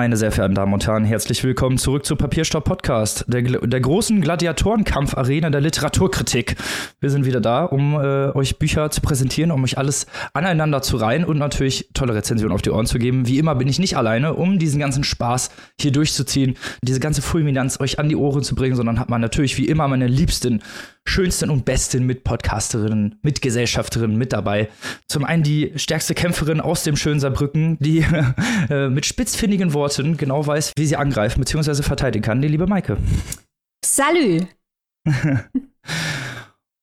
Meine sehr verehrten Damen und Herren, herzlich willkommen zurück zu Papierstopp Podcast, der, der großen Gladiatorenkampf-Arena der Literaturkritik. Wir sind wieder da, um äh, euch Bücher zu präsentieren, um euch alles aneinander zu reihen und natürlich tolle Rezensionen auf die Ohren zu geben. Wie immer bin ich nicht alleine, um diesen ganzen Spaß hier durchzuziehen, diese ganze Fulminanz euch an die Ohren zu bringen, sondern hat man natürlich wie immer meine liebsten schönsten und besten Mitpodcasterinnen, Mitgesellschafterinnen mit dabei. Zum einen die stärkste Kämpferin aus dem schönen Saarbrücken, die äh, mit spitzfindigen Worten genau weiß, wie sie angreifen bzw. verteidigen kann, die liebe Maike. Salü!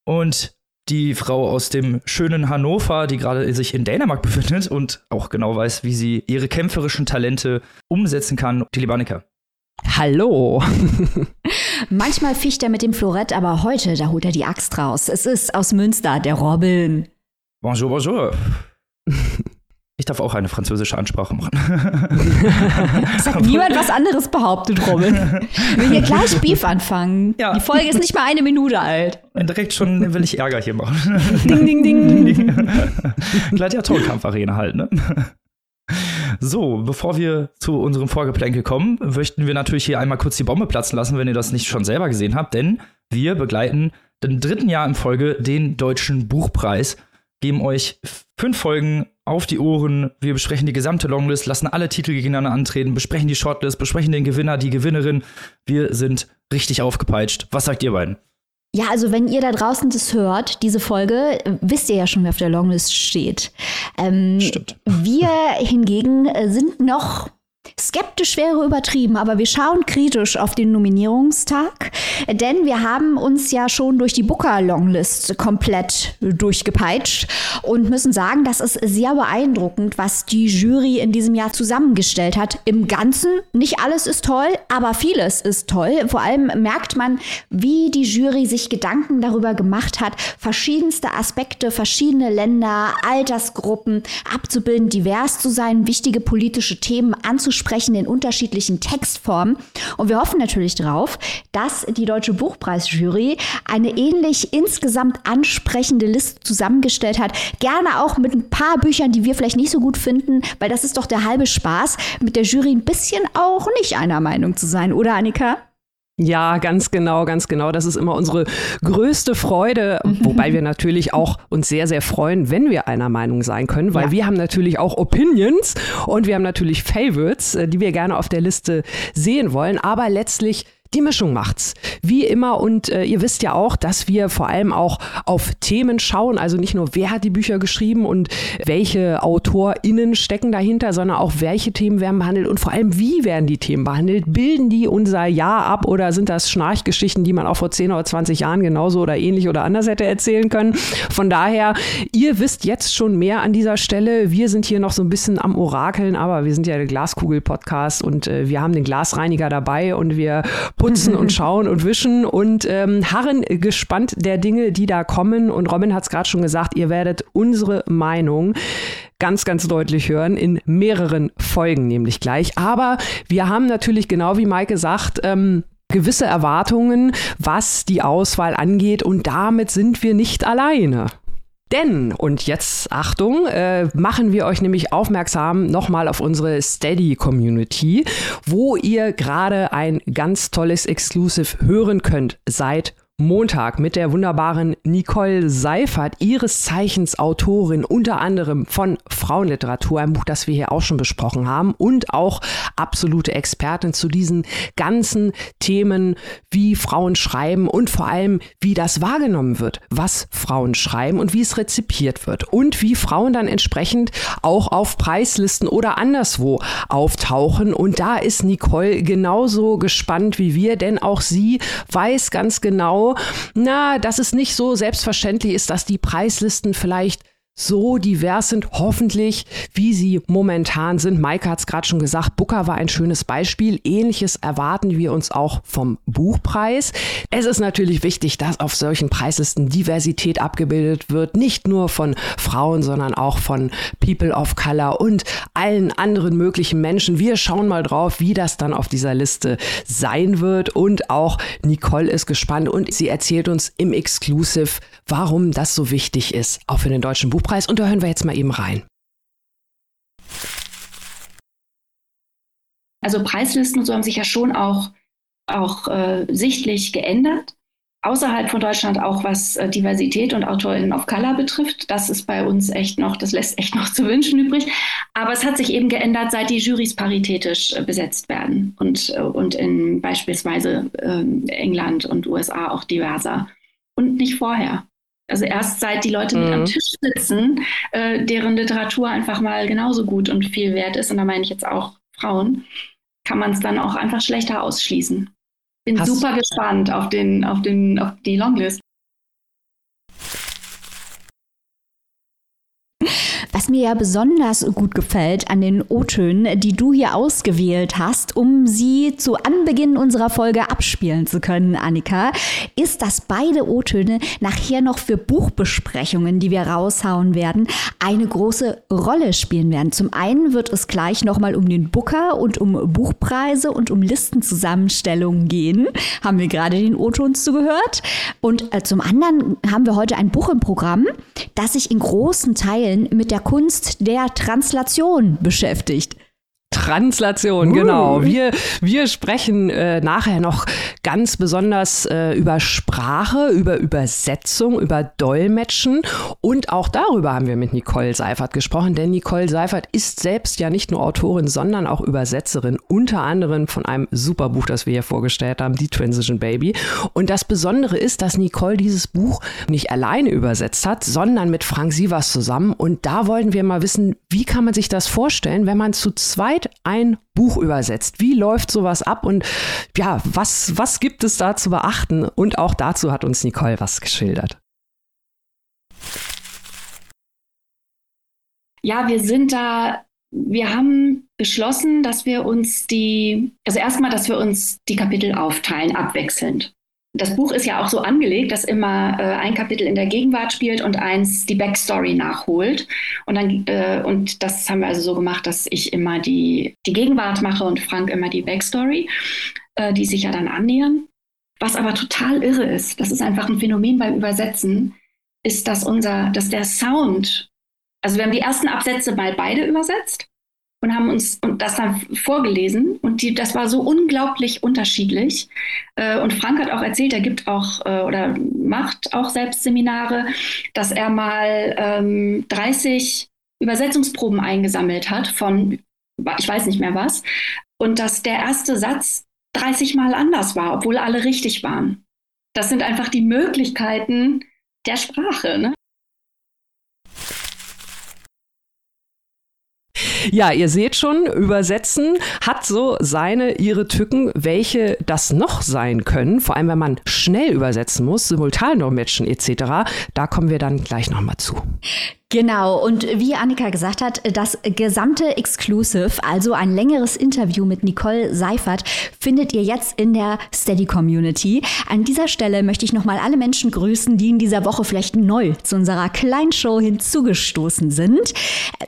und die Frau aus dem schönen Hannover, die gerade sich in Dänemark befindet und auch genau weiß, wie sie ihre kämpferischen Talente umsetzen kann, die liebe Annika. Hallo. Manchmal ficht er mit dem Florett, aber heute, da holt er die Axt raus. Es ist aus Münster, der Robin. Bonjour, bonjour. Ich darf auch eine französische Ansprache machen. Es hat niemand was anderes behauptet, Robin. Wir hier gleich Beef anfangen. Ja. Die Folge ist nicht mal eine Minute alt. Direkt schon will ich Ärger hier machen. Ding, ding, ding. ding. Gladiatorenkampfarena halt, ne? So, bevor wir zu unserem Vorgeplänkel kommen, möchten wir natürlich hier einmal kurz die Bombe platzen lassen, wenn ihr das nicht schon selber gesehen habt, denn wir begleiten den dritten Jahr in Folge den Deutschen Buchpreis, geben euch fünf Folgen auf die Ohren. Wir besprechen die gesamte Longlist, lassen alle Titel gegeneinander antreten, besprechen die Shortlist, besprechen den Gewinner, die Gewinnerin. Wir sind richtig aufgepeitscht. Was sagt ihr beiden? Ja, also wenn ihr da draußen das hört, diese Folge, wisst ihr ja schon, wer auf der Longlist steht. Ähm, Stimmt. Wir hingegen äh, sind noch Skeptisch wäre übertrieben, aber wir schauen kritisch auf den Nominierungstag, denn wir haben uns ja schon durch die Booker Longlist komplett durchgepeitscht und müssen sagen, das ist sehr beeindruckend, was die Jury in diesem Jahr zusammengestellt hat. Im Ganzen, nicht alles ist toll, aber vieles ist toll. Vor allem merkt man, wie die Jury sich Gedanken darüber gemacht hat, verschiedenste Aspekte, verschiedene Länder, Altersgruppen abzubilden, divers zu sein, wichtige politische Themen anzusprechen sprechen in unterschiedlichen Textformen. Und wir hoffen natürlich darauf, dass die Deutsche Buchpreisjury eine ähnlich insgesamt ansprechende Liste zusammengestellt hat. Gerne auch mit ein paar Büchern, die wir vielleicht nicht so gut finden, weil das ist doch der halbe Spaß, mit der Jury ein bisschen auch nicht einer Meinung zu sein, oder Annika? Ja, ganz genau, ganz genau. Das ist immer unsere größte Freude, mhm. wobei wir natürlich auch uns sehr, sehr freuen, wenn wir einer Meinung sein können, weil ja. wir haben natürlich auch Opinions und wir haben natürlich Favorites, äh, die wir gerne auf der Liste sehen wollen. Aber letztlich die Mischung macht's. Wie immer und äh, ihr wisst ja auch, dass wir vor allem auch auf Themen schauen, also nicht nur wer hat die Bücher geschrieben und welche AutorInnen stecken dahinter, sondern auch welche Themen werden behandelt und vor allem wie werden die Themen behandelt. Bilden die unser Jahr ab oder sind das Schnarchgeschichten, die man auch vor 10 oder 20 Jahren genauso oder ähnlich oder anders hätte erzählen können? Von daher, ihr wisst jetzt schon mehr an dieser Stelle. Wir sind hier noch so ein bisschen am Orakeln, aber wir sind ja der Glaskugel-Podcast und äh, wir haben den Glasreiniger dabei und wir putzen und schauen und wischen und ähm, harren gespannt der Dinge, die da kommen. Und Robin hat es gerade schon gesagt, ihr werdet unsere Meinung ganz, ganz deutlich hören, in mehreren Folgen nämlich gleich. Aber wir haben natürlich, genau wie Maike sagt, ähm, gewisse Erwartungen, was die Auswahl angeht. Und damit sind wir nicht alleine. Denn, und jetzt Achtung, äh, machen wir euch nämlich aufmerksam nochmal auf unsere Steady-Community, wo ihr gerade ein ganz tolles Exclusive hören könnt seit Montag mit der wunderbaren Nicole Seifert, ihres Zeichens Autorin unter anderem von Frauenliteratur, ein Buch, das wir hier auch schon besprochen haben und auch absolute Expertin zu diesen ganzen Themen, wie Frauen schreiben und vor allem, wie das wahrgenommen wird, was Frauen schreiben und wie es rezipiert wird und wie Frauen dann entsprechend auch auf Preislisten oder anderswo auftauchen. Und da ist Nicole genauso gespannt wie wir, denn auch sie weiß ganz genau, na, dass es nicht so selbstverständlich ist, dass die Preislisten vielleicht so divers sind, hoffentlich, wie sie momentan sind. Maike hat es gerade schon gesagt, Booker war ein schönes Beispiel. Ähnliches erwarten wir uns auch vom Buchpreis. Es ist natürlich wichtig, dass auf solchen Preislisten Diversität abgebildet wird, nicht nur von Frauen, sondern auch von People of Color und allen anderen möglichen Menschen. Wir schauen mal drauf, wie das dann auf dieser Liste sein wird. Und auch Nicole ist gespannt und sie erzählt uns im Exclusive, warum das so wichtig ist, auch für den deutschen Buchpreis. Buchpreis und da hören wir jetzt mal eben rein. Also Preislisten und so haben sich ja schon auch, auch äh, sichtlich geändert. Außerhalb von Deutschland auch was äh, Diversität und AutorInnen of Color betrifft. Das ist bei uns echt noch, das lässt echt noch zu wünschen übrig. Aber es hat sich eben geändert, seit die Jurys paritätisch äh, besetzt werden und, äh, und in beispielsweise ähm, England und USA auch diverser. Und nicht vorher. Also erst seit die Leute mhm. mit am. Tisch sitzen, äh, deren Literatur einfach mal genauso gut und viel wert ist, und da meine ich jetzt auch Frauen, kann man es dann auch einfach schlechter ausschließen. Bin Hast super gespannt auf, den, auf, den, auf die Longlist. Was mir ja besonders gut gefällt an den O-Tönen, die du hier ausgewählt hast, um sie zu Anbeginn unserer Folge abspielen zu können, Annika, ist, dass beide O-Töne nachher noch für Buchbesprechungen, die wir raushauen werden, eine große Rolle spielen werden. Zum einen wird es gleich nochmal um den Booker und um Buchpreise und um Listenzusammenstellungen gehen. Haben wir gerade den O-Ton zugehört. Und äh, zum anderen haben wir heute ein Buch im Programm, das sich in großen Teilen mit der Kunst der Translation beschäftigt. Translation, uh. genau. Wir, wir sprechen äh, nachher noch ganz besonders äh, über Sprache, über Übersetzung, über Dolmetschen und auch darüber haben wir mit Nicole Seifert gesprochen, denn Nicole Seifert ist selbst ja nicht nur Autorin, sondern auch Übersetzerin, unter anderem von einem super Buch, das wir hier vorgestellt haben, Die Transition Baby. Und das Besondere ist, dass Nicole dieses Buch nicht alleine übersetzt hat, sondern mit Frank Sievers zusammen. Und da wollten wir mal wissen, wie kann man sich das vorstellen, wenn man zu zweit ein Buch übersetzt. Wie läuft sowas ab und ja, was, was gibt es da zu beachten? Und auch dazu hat uns Nicole was geschildert. Ja, wir sind da, wir haben beschlossen, dass wir uns die, also erstmal, dass wir uns die Kapitel aufteilen, abwechselnd das Buch ist ja auch so angelegt, dass immer äh, ein Kapitel in der Gegenwart spielt und eins die Backstory nachholt. Und, dann, äh, und das haben wir also so gemacht, dass ich immer die, die Gegenwart mache und Frank immer die Backstory, äh, die sich ja dann annähern. Was aber total irre ist, das ist einfach ein Phänomen beim Übersetzen, ist, dass unser, dass der Sound, also wir haben die ersten Absätze mal beide übersetzt und haben uns und das dann vorgelesen und die, das war so unglaublich unterschiedlich. Äh, und Frank hat auch erzählt, er gibt auch äh, oder macht auch selbst Seminare, dass er mal ähm, 30 Übersetzungsproben eingesammelt hat von, ich weiß nicht mehr was, und dass der erste Satz 30 Mal anders war, obwohl alle richtig waren. Das sind einfach die Möglichkeiten der Sprache. Ne? Ja, ihr seht schon, übersetzen hat so seine, ihre Tücken, welche das noch sein können. Vor allem, wenn man schnell übersetzen muss, simultan dolmetschen etc. Da kommen wir dann gleich nochmal zu. Genau, und wie Annika gesagt hat, das gesamte Exclusive, also ein längeres Interview mit Nicole Seifert, findet ihr jetzt in der Steady Community. An dieser Stelle möchte ich nochmal alle Menschen grüßen, die in dieser Woche vielleicht neu zu unserer Kleinshow hinzugestoßen sind.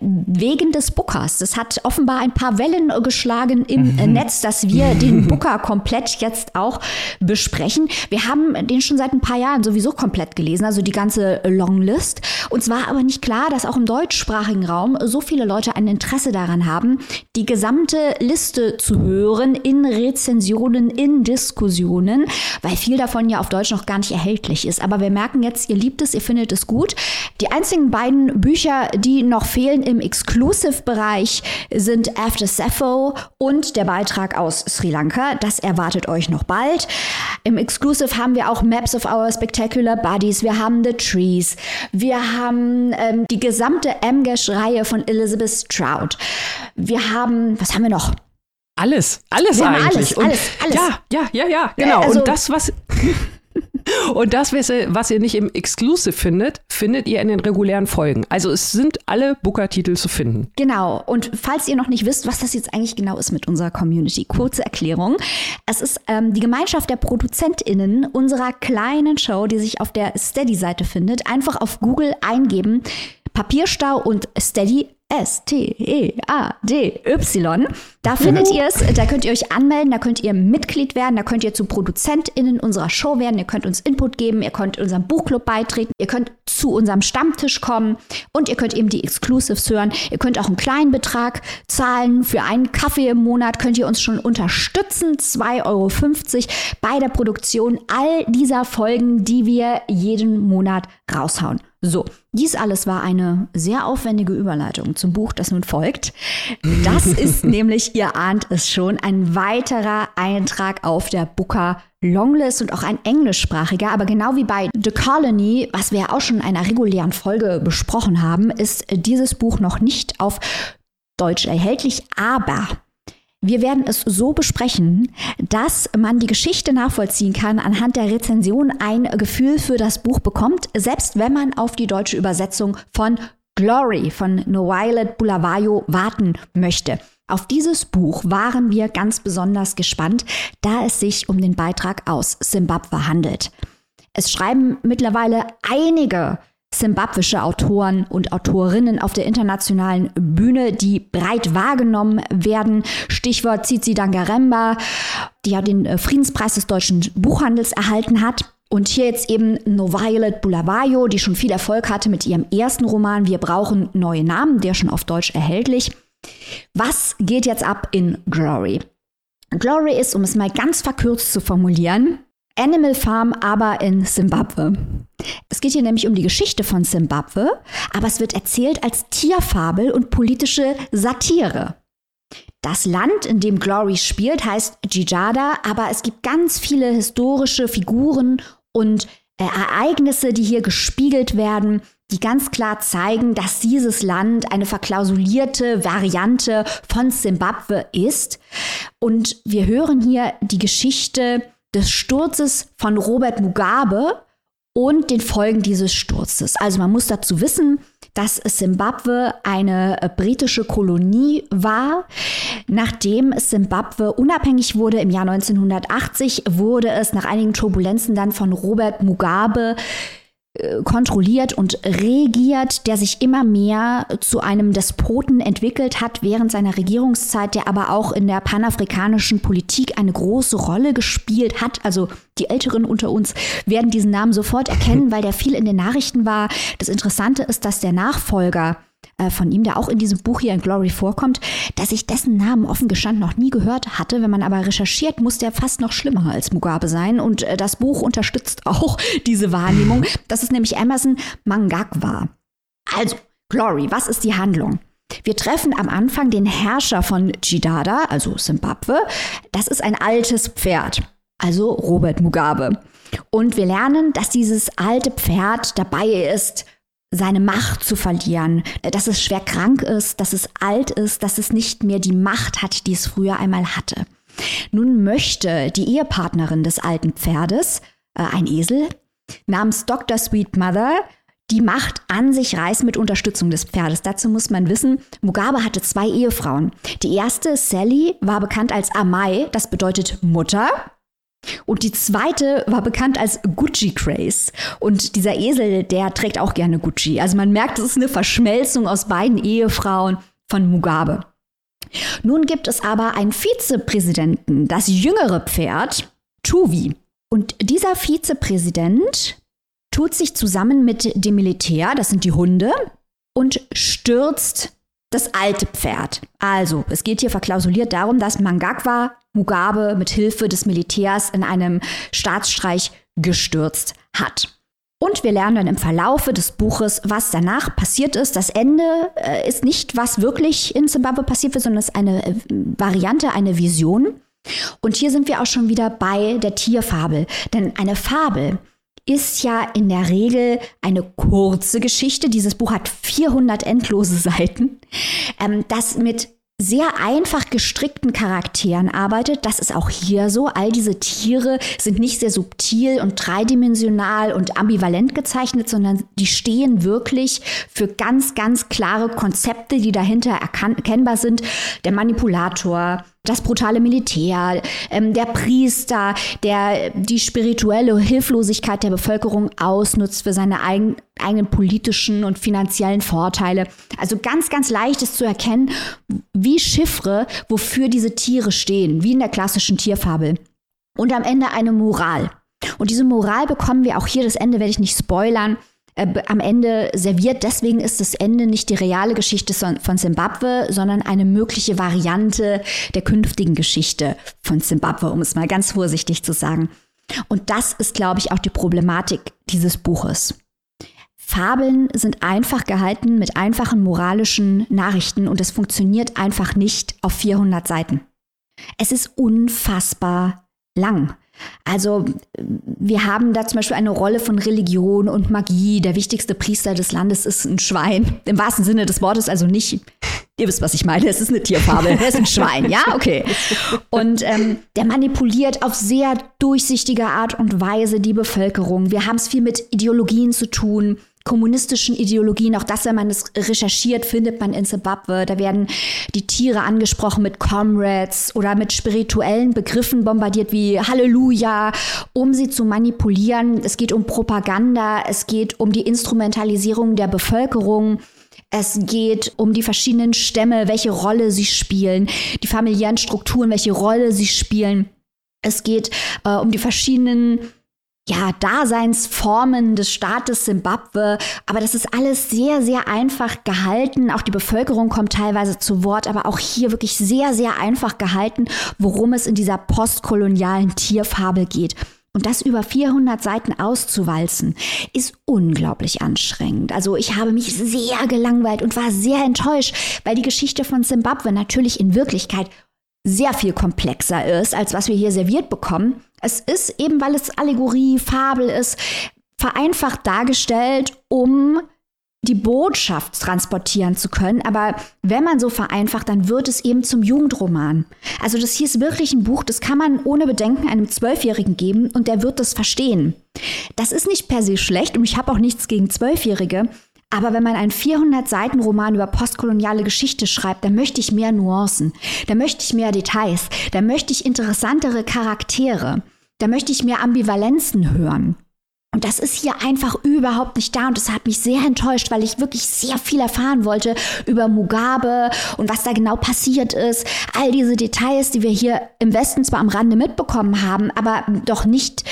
Wegen des Bookers. Das hat offenbar ein paar Wellen geschlagen im mhm. Netz, dass wir den Booker komplett jetzt auch besprechen. Wir haben den schon seit ein paar Jahren sowieso komplett gelesen, also die ganze Longlist. Und zwar aber nicht klar, dass auch im deutschsprachigen Raum so viele Leute ein Interesse daran haben, die gesamte Liste zu hören in Rezensionen, in Diskussionen, weil viel davon ja auf Deutsch noch gar nicht erhältlich ist. Aber wir merken jetzt, ihr liebt es, ihr findet es gut. Die einzigen beiden Bücher, die noch fehlen im Exclusive-Bereich, sind After Sappho und der Beitrag aus Sri Lanka. Das erwartet euch noch bald. Im Exclusive haben wir auch Maps of Our Spectacular Bodies, wir haben The Trees, wir haben ähm, die gesamte Amgash-Reihe von Elizabeth Stroud. Wir haben, was haben wir noch? Alles, alles wir eigentlich. Alles, alles, alles. Ja, ja, ja, ja, genau. Also, Und das, was. Und das, was ihr nicht im Exclusive findet, findet ihr in den regulären Folgen. Also es sind alle Booker-Titel zu finden. Genau. Und falls ihr noch nicht wisst, was das jetzt eigentlich genau ist mit unserer Community, kurze Erklärung. Es ist ähm, die Gemeinschaft der ProduzentInnen unserer kleinen Show, die sich auf der Steady-Seite findet. Einfach auf Google eingeben. Papierstau und Steady S-T-E-A-D-Y. Da findet ihr es, da könnt ihr euch anmelden, da könnt ihr Mitglied werden, da könnt ihr zu ProduzentInnen unserer Show werden, ihr könnt uns Input geben, ihr könnt unserem Buchclub beitreten, ihr könnt zu unserem Stammtisch kommen und ihr könnt eben die Exclusives hören. Ihr könnt auch einen kleinen Betrag zahlen. Für einen Kaffee im Monat könnt ihr uns schon unterstützen. 2,50 Euro bei der Produktion all dieser Folgen, die wir jeden Monat raushauen. So, dies alles war eine sehr aufwendige Überleitung zum Buch, das nun folgt. Das ist nämlich, ihr ahnt es schon, ein weiterer Eintrag auf der Booker Longlist und auch ein englischsprachiger. Aber genau wie bei The Colony, was wir auch schon in einer regulären Folge besprochen haben, ist dieses Buch noch nicht auf Deutsch erhältlich. Aber wir werden es so besprechen, dass man die Geschichte nachvollziehen kann, anhand der Rezension ein Gefühl für das Buch bekommt, selbst wenn man auf die deutsche Übersetzung von Glory von Noailet Bulawayo warten möchte. Auf dieses Buch waren wir ganz besonders gespannt, da es sich um den Beitrag aus Simbabwe handelt. Es schreiben mittlerweile einige simbabwische Autoren und Autorinnen auf der internationalen Bühne, die breit wahrgenommen werden. Stichwort Tsitsi Dangaremba, die ja den äh, Friedenspreis des deutschen Buchhandels erhalten hat. Und hier jetzt eben No Violet Bulawayo, die schon viel Erfolg hatte mit ihrem ersten Roman Wir brauchen neue Namen, der schon auf Deutsch erhältlich. Was geht jetzt ab in Glory? Glory ist, um es mal ganz verkürzt zu formulieren, Animal Farm aber in Simbabwe. Es geht hier nämlich um die Geschichte von Simbabwe, aber es wird erzählt als Tierfabel und politische Satire. Das Land, in dem Glory spielt, heißt Jijada, aber es gibt ganz viele historische Figuren und äh, Ereignisse, die hier gespiegelt werden, die ganz klar zeigen, dass dieses Land eine verklausulierte Variante von Simbabwe ist. Und wir hören hier die Geschichte des Sturzes von Robert Mugabe und den Folgen dieses Sturzes. Also man muss dazu wissen, dass Simbabwe eine äh, britische Kolonie war. Nachdem Simbabwe unabhängig wurde im Jahr 1980, wurde es nach einigen Turbulenzen dann von Robert Mugabe kontrolliert und regiert, der sich immer mehr zu einem Despoten entwickelt hat während seiner Regierungszeit, der aber auch in der panafrikanischen Politik eine große Rolle gespielt hat. Also die Älteren unter uns werden diesen Namen sofort erkennen, weil der viel in den Nachrichten war. Das Interessante ist, dass der Nachfolger äh, von ihm, der auch in diesem Buch hier in Glory vorkommt, dass ich dessen Namen offen gestanden noch nie gehört hatte. Wenn man aber recherchiert, muss der fast noch schlimmer als Mugabe sein. Und äh, das Buch unterstützt auch diese Wahrnehmung. Das ist nämlich Emerson Mangakwa. Also, Glory, was ist die Handlung? Wir treffen am Anfang den Herrscher von Jidada, also Simbabwe. Das ist ein altes Pferd, also Robert Mugabe. Und wir lernen, dass dieses alte Pferd dabei ist, seine Macht zu verlieren, dass es schwer krank ist, dass es alt ist, dass es nicht mehr die Macht hat, die es früher einmal hatte. Nun möchte die Ehepartnerin des alten Pferdes, äh, ein Esel, namens Dr. Sweet Mother, die Macht an sich reißen mit Unterstützung des Pferdes. Dazu muss man wissen, Mugabe hatte zwei Ehefrauen. Die erste, Sally, war bekannt als Amai, das bedeutet Mutter. Und die zweite war bekannt als Gucci Craze. Und dieser Esel, der trägt auch gerne Gucci. Also man merkt, es ist eine Verschmelzung aus beiden Ehefrauen von Mugabe. Nun gibt es aber einen Vizepräsidenten, das jüngere Pferd, Tuvi. Und dieser Vizepräsident tut sich zusammen mit dem Militär, das sind die Hunde, und stürzt das alte Pferd. Also, es geht hier verklausuliert darum, dass Mangakwa Mugabe mit Hilfe des Militärs in einem Staatsstreich gestürzt hat. Und wir lernen dann im Verlaufe des Buches, was danach passiert ist. Das Ende äh, ist nicht, was wirklich in Zimbabwe passiert ist, sondern es ist eine äh, Variante, eine Vision. Und hier sind wir auch schon wieder bei der Tierfabel. Denn eine Fabel ist ja in der Regel eine kurze Geschichte. Dieses Buch hat 400 endlose Seiten, ähm, das mit sehr einfach gestrickten Charakteren arbeitet. Das ist auch hier so. All diese Tiere sind nicht sehr subtil und dreidimensional und ambivalent gezeichnet, sondern die stehen wirklich für ganz, ganz klare Konzepte, die dahinter erkennbar sind. Der Manipulator, das brutale Militär, ähm, der Priester, der die spirituelle Hilflosigkeit der Bevölkerung ausnutzt für seine eigen, eigenen politischen und finanziellen Vorteile. Also ganz, ganz leicht ist zu erkennen, wie Chiffre, wofür diese Tiere stehen, wie in der klassischen Tierfabel. Und am Ende eine Moral. Und diese Moral bekommen wir auch hier, das Ende werde ich nicht spoilern, äh, am Ende serviert. Deswegen ist das Ende nicht die reale Geschichte von Simbabwe, sondern eine mögliche Variante der künftigen Geschichte von Simbabwe, um es mal ganz vorsichtig zu sagen. Und das ist, glaube ich, auch die Problematik dieses Buches. Fabeln sind einfach gehalten mit einfachen moralischen Nachrichten und es funktioniert einfach nicht auf 400 Seiten. Es ist unfassbar lang. Also wir haben da zum Beispiel eine Rolle von Religion und Magie. Der wichtigste Priester des Landes ist ein Schwein. Im wahrsten Sinne des Wortes, also nicht, ihr wisst, was ich meine, es ist eine Tierfarbe, es ist ein Schwein, ja, okay. Und ähm, der manipuliert auf sehr durchsichtige Art und Weise die Bevölkerung. Wir haben es viel mit Ideologien zu tun kommunistischen Ideologien. Auch das, wenn man es recherchiert, findet man in Zimbabwe. Da werden die Tiere angesprochen mit Comrades oder mit spirituellen Begriffen bombardiert wie Halleluja, um sie zu manipulieren. Es geht um Propaganda, es geht um die Instrumentalisierung der Bevölkerung. Es geht um die verschiedenen Stämme, welche Rolle sie spielen, die familiären Strukturen, welche Rolle sie spielen. Es geht äh, um die verschiedenen ja, Daseinsformen des Staates Simbabwe. Aber das ist alles sehr, sehr einfach gehalten. Auch die Bevölkerung kommt teilweise zu Wort, aber auch hier wirklich sehr, sehr einfach gehalten, worum es in dieser postkolonialen Tierfabel geht. Und das über 400 Seiten auszuwalzen, ist unglaublich anstrengend. Also ich habe mich sehr gelangweilt und war sehr enttäuscht, weil die Geschichte von Simbabwe natürlich in Wirklichkeit sehr viel komplexer ist, als was wir hier serviert bekommen. Es ist eben, weil es Allegorie, Fabel ist, vereinfacht dargestellt, um die Botschaft transportieren zu können. Aber wenn man so vereinfacht, dann wird es eben zum Jugendroman. Also das hier ist wirklich ein Buch, das kann man ohne Bedenken einem Zwölfjährigen geben und der wird das verstehen. Das ist nicht per se schlecht und ich habe auch nichts gegen Zwölfjährige. Aber wenn man einen 400-Seiten-Roman über postkoloniale Geschichte schreibt, dann möchte ich mehr Nuancen, da möchte ich mehr Details, da möchte ich interessantere Charaktere, da möchte ich mehr Ambivalenzen hören. Und das ist hier einfach überhaupt nicht da und das hat mich sehr enttäuscht, weil ich wirklich sehr viel erfahren wollte über Mugabe und was da genau passiert ist. All diese Details, die wir hier im Westen zwar am Rande mitbekommen haben, aber doch nicht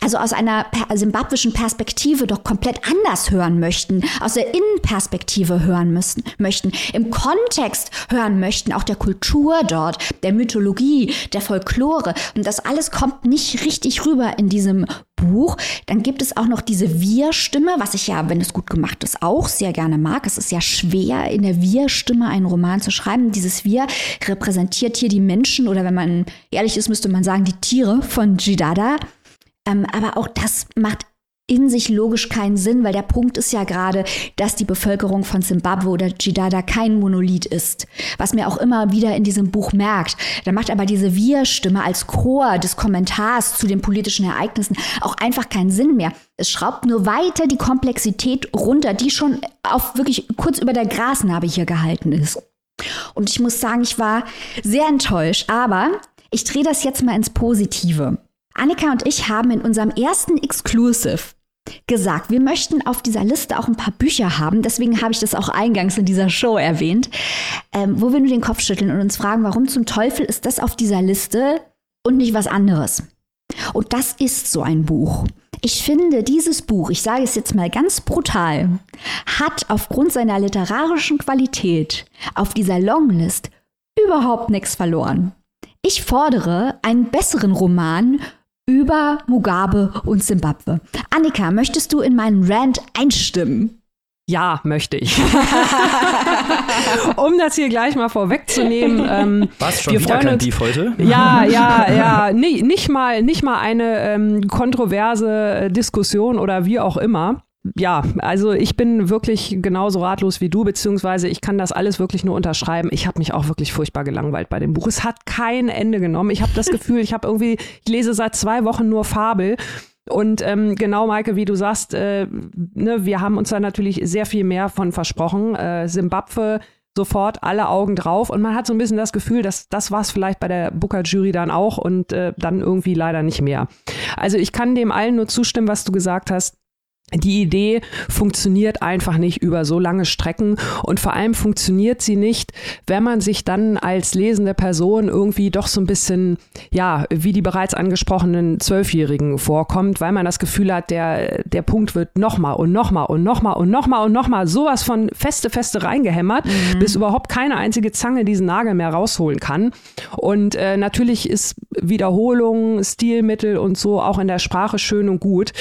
also aus einer simbabwischen Perspektive doch komplett anders hören möchten, aus der Innenperspektive hören müssen, möchten, im Kontext hören möchten, auch der Kultur dort, der Mythologie, der Folklore. Und das alles kommt nicht richtig rüber in diesem Buch. Dann gibt es auch noch diese Wir-Stimme, was ich ja, wenn es gut gemacht ist, auch sehr gerne mag. Es ist ja schwer, in der Wir-Stimme einen Roman zu schreiben. Dieses Wir repräsentiert hier die Menschen oder wenn man ehrlich ist, müsste man sagen, die Tiere von Jidada. Ähm, aber auch das macht in sich logisch keinen Sinn, weil der Punkt ist ja gerade, dass die Bevölkerung von Zimbabwe oder Jidada kein Monolith ist, was mir auch immer wieder in diesem Buch merkt. Da macht aber diese Wir-Stimme als Chor des Kommentars zu den politischen Ereignissen auch einfach keinen Sinn mehr. Es schraubt nur weiter die Komplexität runter, die schon auf wirklich kurz über der Grasnarbe hier gehalten ist. Und ich muss sagen, ich war sehr enttäuscht, aber ich drehe das jetzt mal ins Positive. Annika und ich haben in unserem ersten Exclusive gesagt, wir möchten auf dieser Liste auch ein paar Bücher haben. Deswegen habe ich das auch eingangs in dieser Show erwähnt, ähm, wo wir nur den Kopf schütteln und uns fragen, warum zum Teufel ist das auf dieser Liste und nicht was anderes? Und das ist so ein Buch. Ich finde, dieses Buch, ich sage es jetzt mal ganz brutal, hat aufgrund seiner literarischen Qualität auf dieser Longlist überhaupt nichts verloren. Ich fordere einen besseren Roman über Mugabe und Simbabwe. Annika, möchtest du in meinen Rant einstimmen? Ja, möchte ich. um das hier gleich mal vorwegzunehmen. Ähm, Was, schon wir wieder kein uns, Beef heute? Ja, ja, ja. Nee, nicht, mal, nicht mal eine ähm, kontroverse Diskussion oder wie auch immer ja, also ich bin wirklich genauso ratlos wie du, beziehungsweise ich kann das alles wirklich nur unterschreiben. Ich habe mich auch wirklich furchtbar gelangweilt bei dem Buch. Es hat kein Ende genommen. Ich habe das Gefühl, ich habe irgendwie, ich lese seit zwei Wochen nur Fabel. Und ähm, genau, Maike, wie du sagst, äh, ne, wir haben uns da natürlich sehr viel mehr von versprochen. Äh, Simbabwe sofort alle Augen drauf und man hat so ein bisschen das Gefühl, dass das war es vielleicht bei der Booker-Jury dann auch und äh, dann irgendwie leider nicht mehr. Also ich kann dem allen nur zustimmen, was du gesagt hast die Idee funktioniert einfach nicht über so lange Strecken und vor allem funktioniert sie nicht, wenn man sich dann als lesende Person irgendwie doch so ein bisschen, ja, wie die bereits angesprochenen Zwölfjährigen vorkommt, weil man das Gefühl hat, der, der Punkt wird nochmal und nochmal und nochmal und nochmal und nochmal sowas von feste, feste reingehämmert, mhm. bis überhaupt keine einzige Zange diesen Nagel mehr rausholen kann. Und äh, natürlich ist Wiederholung, Stilmittel und so auch in der Sprache schön und gut,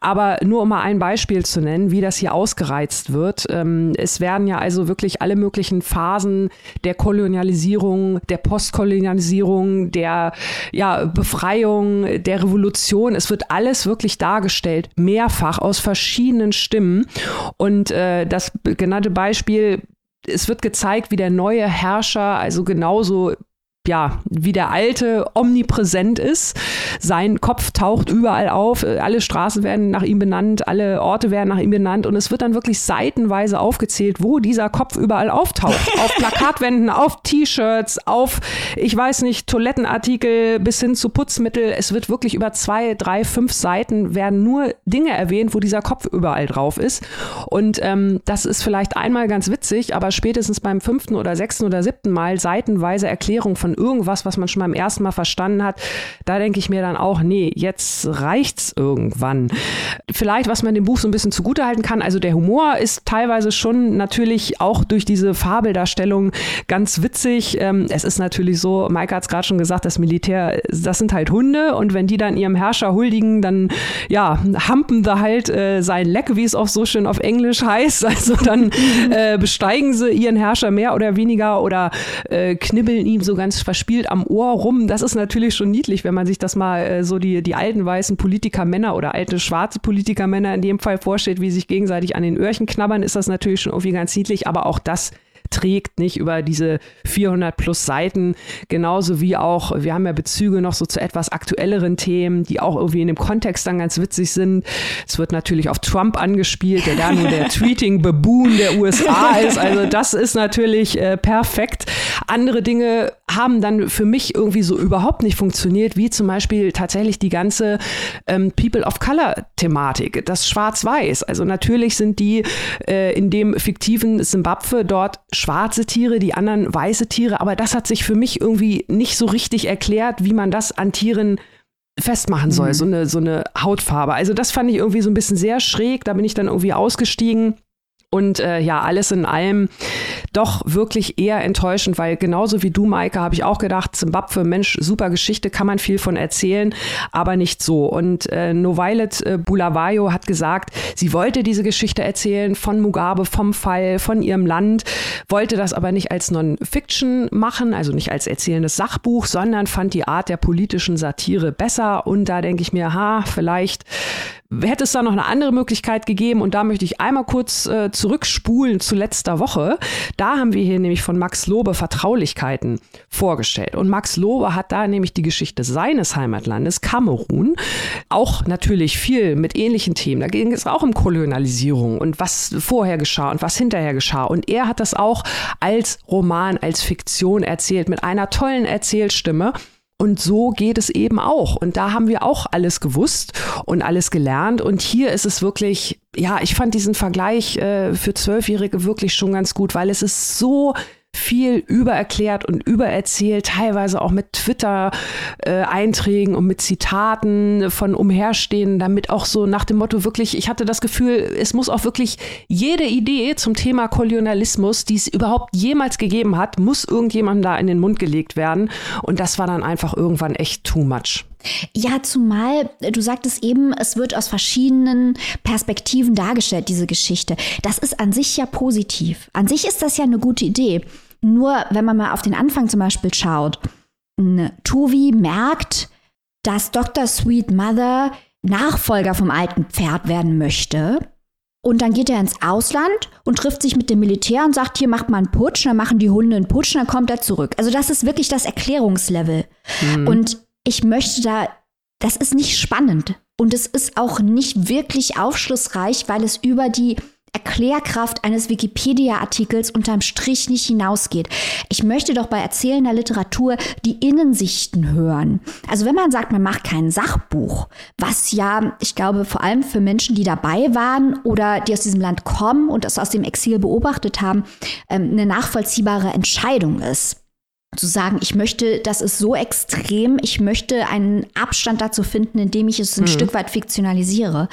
aber nur um mal ein Beispiel zu nennen, wie das hier ausgereizt wird. Ähm, es werden ja also wirklich alle möglichen Phasen der Kolonialisierung, der Postkolonialisierung, der ja, Befreiung, der Revolution, es wird alles wirklich dargestellt, mehrfach aus verschiedenen Stimmen. Und äh, das genannte Beispiel es wird gezeigt, wie der neue Herrscher also genauso ja, wie der alte omnipräsent ist. Sein Kopf taucht überall auf, alle Straßen werden nach ihm benannt, alle Orte werden nach ihm benannt und es wird dann wirklich seitenweise aufgezählt, wo dieser Kopf überall auftaucht. auf Plakatwänden, auf T-Shirts, auf, ich weiß nicht, Toilettenartikel bis hin zu Putzmittel. Es wird wirklich über zwei, drei, fünf Seiten werden nur Dinge erwähnt, wo dieser Kopf überall drauf ist. Und ähm, das ist vielleicht einmal ganz witzig, aber spätestens beim fünften oder sechsten oder siebten Mal seitenweise Erklärung von von irgendwas, was man schon beim ersten Mal verstanden hat, da denke ich mir dann auch, nee, jetzt reicht's irgendwann. Vielleicht, was man dem Buch so ein bisschen zugutehalten kann, also der Humor ist teilweise schon natürlich auch durch diese Fabeldarstellung ganz witzig. Ähm, es ist natürlich so, Maike hat es gerade schon gesagt, das Militär, das sind halt Hunde und wenn die dann ihrem Herrscher huldigen, dann ja, hampen sie halt äh, sein Leck, wie es auch so schön auf Englisch heißt. Also dann äh, besteigen sie ihren Herrscher mehr oder weniger oder äh, knibbeln ihm so ganz verspielt am Ohr rum. Das ist natürlich schon niedlich, wenn man sich das mal äh, so die, die alten weißen Politikermänner oder alte schwarze Politikermänner in dem Fall vorstellt, wie sich gegenseitig an den Öhrchen knabbern, ist das natürlich schon irgendwie ganz niedlich. Aber auch das trägt nicht über diese 400 plus Seiten, genauso wie auch, wir haben ja Bezüge noch so zu etwas aktuelleren Themen, die auch irgendwie in dem Kontext dann ganz witzig sind. Es wird natürlich auf Trump angespielt, der da nur der Tweeting-Baboon der USA ist. Also das ist natürlich äh, perfekt. Andere Dinge haben dann für mich irgendwie so überhaupt nicht funktioniert, wie zum Beispiel tatsächlich die ganze ähm, People of Color-Thematik, das Schwarz-Weiß. Also natürlich sind die äh, in dem fiktiven Simbabwe dort schwarze Tiere, die anderen weiße Tiere, aber das hat sich für mich irgendwie nicht so richtig erklärt, wie man das an Tieren festmachen soll, mhm. so, eine, so eine Hautfarbe. Also das fand ich irgendwie so ein bisschen sehr schräg, da bin ich dann irgendwie ausgestiegen. Und äh, ja, alles in allem doch wirklich eher enttäuschend, weil genauso wie du, Maike, habe ich auch gedacht, Zimbabwe, Mensch, super Geschichte, kann man viel von erzählen, aber nicht so. Und äh, Novailet äh, Bulawayo hat gesagt, sie wollte diese Geschichte erzählen von Mugabe, vom Fall, von ihrem Land, wollte das aber nicht als Non-Fiction machen, also nicht als erzählendes Sachbuch, sondern fand die Art der politischen Satire besser. Und da denke ich mir, ha, vielleicht hätte es da noch eine andere Möglichkeit gegeben und da möchte ich einmal kurz äh, zurückspulen zu letzter Woche. Da haben wir hier nämlich von Max Lobe Vertraulichkeiten vorgestellt und Max Lobe hat da nämlich die Geschichte seines Heimatlandes Kamerun auch natürlich viel mit ähnlichen Themen. Da ging es auch um Kolonialisierung und was vorher geschah und was hinterher geschah und er hat das auch als Roman, als Fiktion erzählt mit einer tollen Erzählstimme und so geht es eben auch. Und da haben wir auch alles gewusst und alles gelernt. Und hier ist es wirklich, ja, ich fand diesen Vergleich äh, für Zwölfjährige wirklich schon ganz gut, weil es ist so viel übererklärt und übererzählt, teilweise auch mit Twitter-Einträgen und mit Zitaten von Umherstehen, damit auch so nach dem Motto wirklich, ich hatte das Gefühl, es muss auch wirklich jede Idee zum Thema Kolonialismus, die es überhaupt jemals gegeben hat, muss irgendjemandem da in den Mund gelegt werden. Und das war dann einfach irgendwann echt too much. Ja, zumal du sagtest eben, es wird aus verschiedenen Perspektiven dargestellt, diese Geschichte. Das ist an sich ja positiv. An sich ist das ja eine gute Idee. Nur wenn man mal auf den Anfang zum Beispiel schaut, Tuvi merkt, dass Dr. Sweet Mother Nachfolger vom alten Pferd werden möchte. Und dann geht er ins Ausland und trifft sich mit dem Militär und sagt, hier macht mal einen Putsch, dann machen die Hunde einen Putsch, dann kommt er zurück. Also das ist wirklich das Erklärungslevel. Mhm. Und ich möchte da, das ist nicht spannend. Und es ist auch nicht wirklich aufschlussreich, weil es über die Erklärkraft eines Wikipedia-Artikels unterm Strich nicht hinausgeht. Ich möchte doch bei erzählender Literatur die Innensichten hören. Also wenn man sagt, man macht kein Sachbuch, was ja, ich glaube, vor allem für Menschen, die dabei waren oder die aus diesem Land kommen und das aus dem Exil beobachtet haben, ähm, eine nachvollziehbare Entscheidung ist zu sagen, ich möchte, das ist so extrem, ich möchte einen Abstand dazu finden, indem ich es ein mhm. Stück weit fiktionalisiere.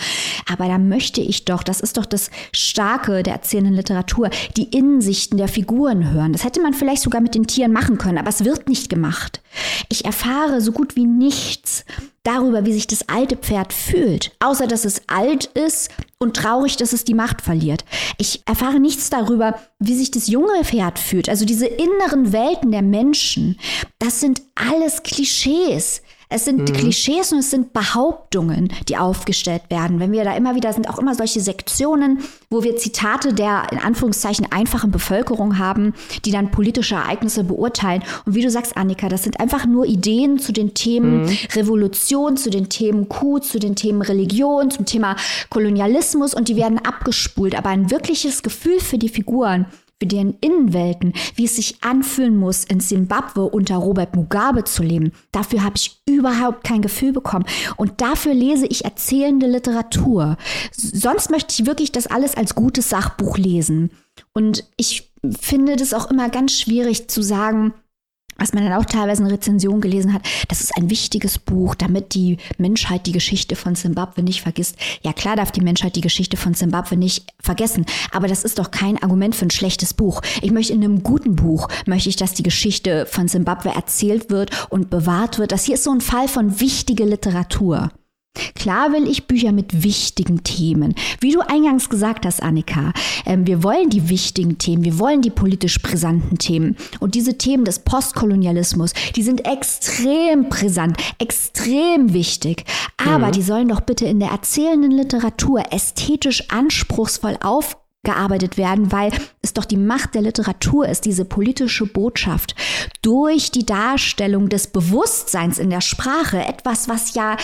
Aber da möchte ich doch, das ist doch das Starke der erzählenden Literatur, die Innensichten der Figuren hören. Das hätte man vielleicht sogar mit den Tieren machen können, aber es wird nicht gemacht. Ich erfahre so gut wie nichts darüber, wie sich das alte Pferd fühlt, außer dass es alt ist und traurig, dass es die Macht verliert. Ich erfahre nichts darüber, wie sich das junge Pferd fühlt, also diese inneren Welten der Menschen. Das sind alles Klischees. Es sind mhm. Klischees und es sind Behauptungen, die aufgestellt werden. Wenn wir da immer wieder sind, auch immer solche Sektionen, wo wir Zitate der in Anführungszeichen einfachen Bevölkerung haben, die dann politische Ereignisse beurteilen. Und wie du sagst, Annika, das sind einfach nur Ideen zu den Themen mhm. Revolution, zu den Themen Coup, zu den Themen Religion, zum Thema Kolonialismus und die werden abgespult. Aber ein wirkliches Gefühl für die Figuren für deren Innenwelten, wie es sich anfühlen muss, in Simbabwe unter Robert Mugabe zu leben. Dafür habe ich überhaupt kein Gefühl bekommen. Und dafür lese ich erzählende Literatur. Sonst möchte ich wirklich das alles als gutes Sachbuch lesen. Und ich finde das auch immer ganz schwierig zu sagen, was man dann auch teilweise in Rezensionen gelesen hat, das ist ein wichtiges Buch, damit die Menschheit die Geschichte von Zimbabwe nicht vergisst. Ja, klar darf die Menschheit die Geschichte von Zimbabwe nicht vergessen, aber das ist doch kein Argument für ein schlechtes Buch. Ich möchte in einem guten Buch, möchte ich, dass die Geschichte von Zimbabwe erzählt wird und bewahrt wird. Das hier ist so ein Fall von wichtige Literatur. Klar will ich Bücher mit wichtigen Themen. Wie du eingangs gesagt hast, Annika, äh, wir wollen die wichtigen Themen, wir wollen die politisch brisanten Themen. Und diese Themen des Postkolonialismus, die sind extrem brisant, extrem wichtig. Aber mhm. die sollen doch bitte in der erzählenden Literatur ästhetisch anspruchsvoll auf gearbeitet werden, weil es doch die Macht der Literatur ist, diese politische Botschaft durch die Darstellung des Bewusstseins in der Sprache, etwas, was ja